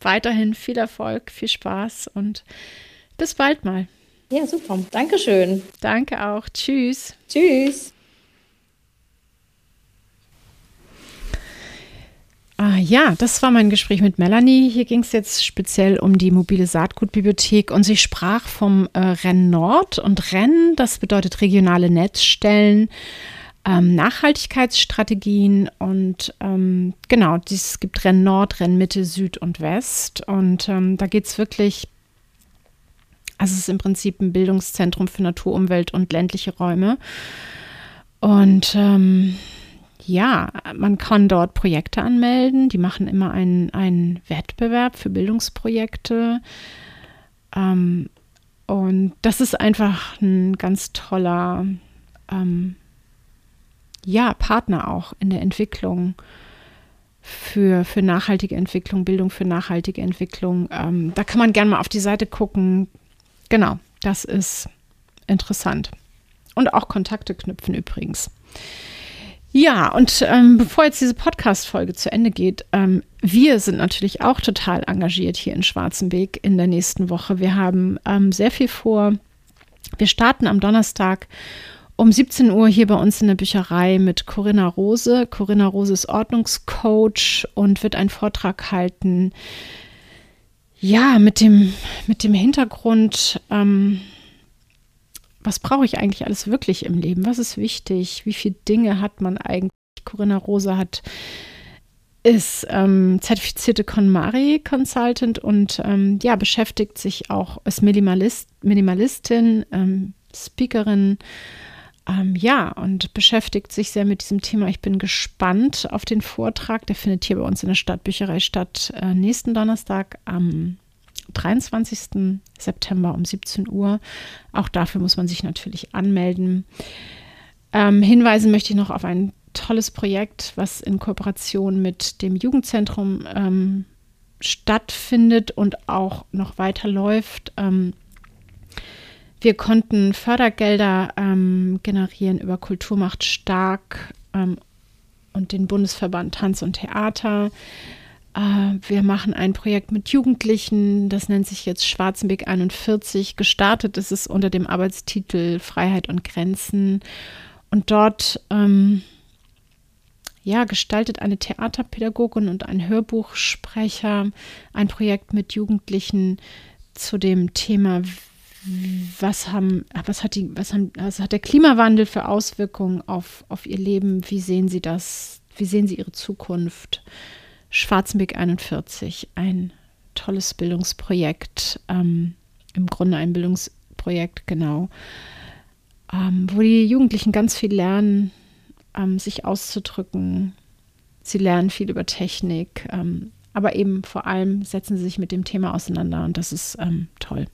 weiterhin viel Erfolg, viel Spaß und bis bald mal. Ja, super. Dankeschön. Danke auch. Tschüss. Tschüss. Ah, ja, das war mein Gespräch mit Melanie. Hier ging es jetzt speziell um die mobile Saatgutbibliothek und sie sprach vom äh, Renn Nord. Und Renn, das bedeutet regionale Netzstellen, ähm, Nachhaltigkeitsstrategien und ähm, genau, es gibt Renn Nord, Renn Mitte, Süd und West. Und ähm, da geht es wirklich, also es ist im Prinzip ein Bildungszentrum für Natur, Umwelt und ländliche Räume. Und ähm, ja, man kann dort Projekte anmelden. Die machen immer einen, einen Wettbewerb für Bildungsprojekte. Ähm, und das ist einfach ein ganz toller ähm, ja, Partner auch in der Entwicklung für, für nachhaltige Entwicklung, Bildung für nachhaltige Entwicklung. Ähm, da kann man gerne mal auf die Seite gucken. Genau, das ist interessant. Und auch Kontakte knüpfen übrigens. Ja, und ähm, bevor jetzt diese Podcast-Folge zu Ende geht, ähm, wir sind natürlich auch total engagiert hier in Schwarzenbeek in der nächsten Woche. Wir haben ähm, sehr viel vor. Wir starten am Donnerstag um 17 Uhr hier bei uns in der Bücherei mit Corinna Rose. Corinna Rose ist Ordnungscoach und wird einen Vortrag halten. Ja, mit dem, mit dem Hintergrund, ähm, was brauche ich eigentlich alles wirklich im Leben? Was ist wichtig? Wie viele Dinge hat man eigentlich? Corinna Rosa hat ist ähm, zertifizierte KonMari Consultant und ähm, ja, beschäftigt sich auch als Minimalist, Minimalistin, ähm, Speakerin, ähm, ja, und beschäftigt sich sehr mit diesem Thema. Ich bin gespannt auf den Vortrag. Der findet hier bei uns in der Stadtbücherei statt, äh, nächsten Donnerstag am 23. September um 17 Uhr. Auch dafür muss man sich natürlich anmelden. Ähm, hinweisen möchte ich noch auf ein tolles Projekt, was in Kooperation mit dem Jugendzentrum ähm, stattfindet und auch noch weiterläuft. Ähm, wir konnten Fördergelder ähm, generieren über Kulturmacht stark ähm, und den Bundesverband Tanz und Theater. Äh, wir machen ein Projekt mit Jugendlichen, das nennt sich jetzt Schwarzenbeck 41. Gestartet ist es unter dem Arbeitstitel Freiheit und Grenzen. und dort ähm, ja, gestaltet eine Theaterpädagogin und ein Hörbuchsprecher ein Projekt mit Jugendlichen zu dem Thema, was haben, was hat die, was haben, was hat der Klimawandel für Auswirkungen auf, auf ihr Leben? Wie sehen sie das? Wie sehen sie ihre Zukunft? Schwarzenbeck 41, ein tolles Bildungsprojekt, ähm, im Grunde ein Bildungsprojekt, genau, ähm, wo die Jugendlichen ganz viel lernen, ähm, sich auszudrücken. Sie lernen viel über Technik, ähm, aber eben vor allem setzen sie sich mit dem Thema auseinander und das ist ähm, toll.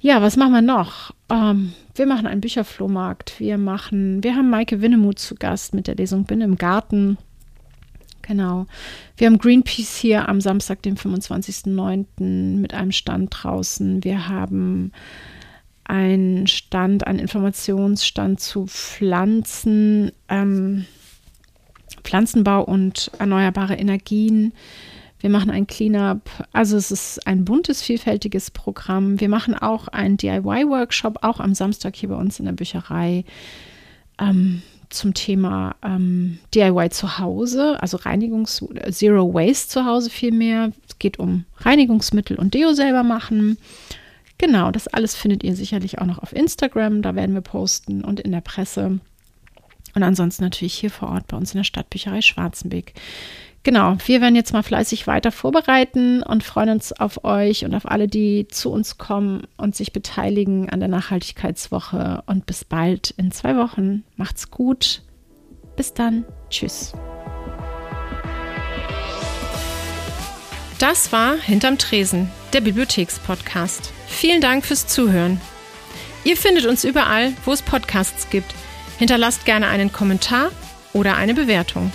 Ja, was machen wir noch? Ähm, wir machen einen Bücherflohmarkt. Wir machen, wir haben Maike Winnemuth zu Gast mit der Lesung Bin im Garten. Genau. Wir haben Greenpeace hier am Samstag, dem 25.09. mit einem Stand draußen. Wir haben einen Stand, einen Informationsstand zu Pflanzen, ähm, Pflanzenbau und erneuerbare Energien. Wir machen ein Cleanup. Also es ist ein buntes, vielfältiges Programm. Wir machen auch einen DIY-Workshop, auch am Samstag hier bei uns in der Bücherei. Ähm, zum Thema ähm, DIY zu Hause, also Reinigungs Zero Waste zu Hause vielmehr. Es geht um Reinigungsmittel und Deo selber machen. Genau, das alles findet ihr sicherlich auch noch auf Instagram, da werden wir posten und in der Presse. Und ansonsten natürlich hier vor Ort bei uns in der Stadtbücherei Schwarzenbeck. Genau, wir werden jetzt mal fleißig weiter vorbereiten und freuen uns auf euch und auf alle, die zu uns kommen und sich beteiligen an der Nachhaltigkeitswoche. Und bis bald in zwei Wochen. Macht's gut. Bis dann. Tschüss. Das war Hinterm Tresen, der Bibliothekspodcast. Vielen Dank fürs Zuhören. Ihr findet uns überall, wo es Podcasts gibt. Hinterlasst gerne einen Kommentar oder eine Bewertung.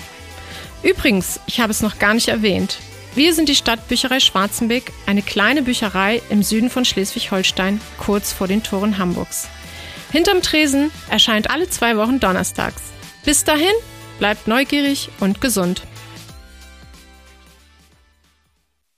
Übrigens, ich habe es noch gar nicht erwähnt. Wir sind die Stadtbücherei Schwarzenbeck, eine kleine Bücherei im Süden von Schleswig-Holstein, kurz vor den Toren Hamburgs. Hinterm Tresen erscheint alle zwei Wochen donnerstags. Bis dahin, bleibt neugierig und gesund.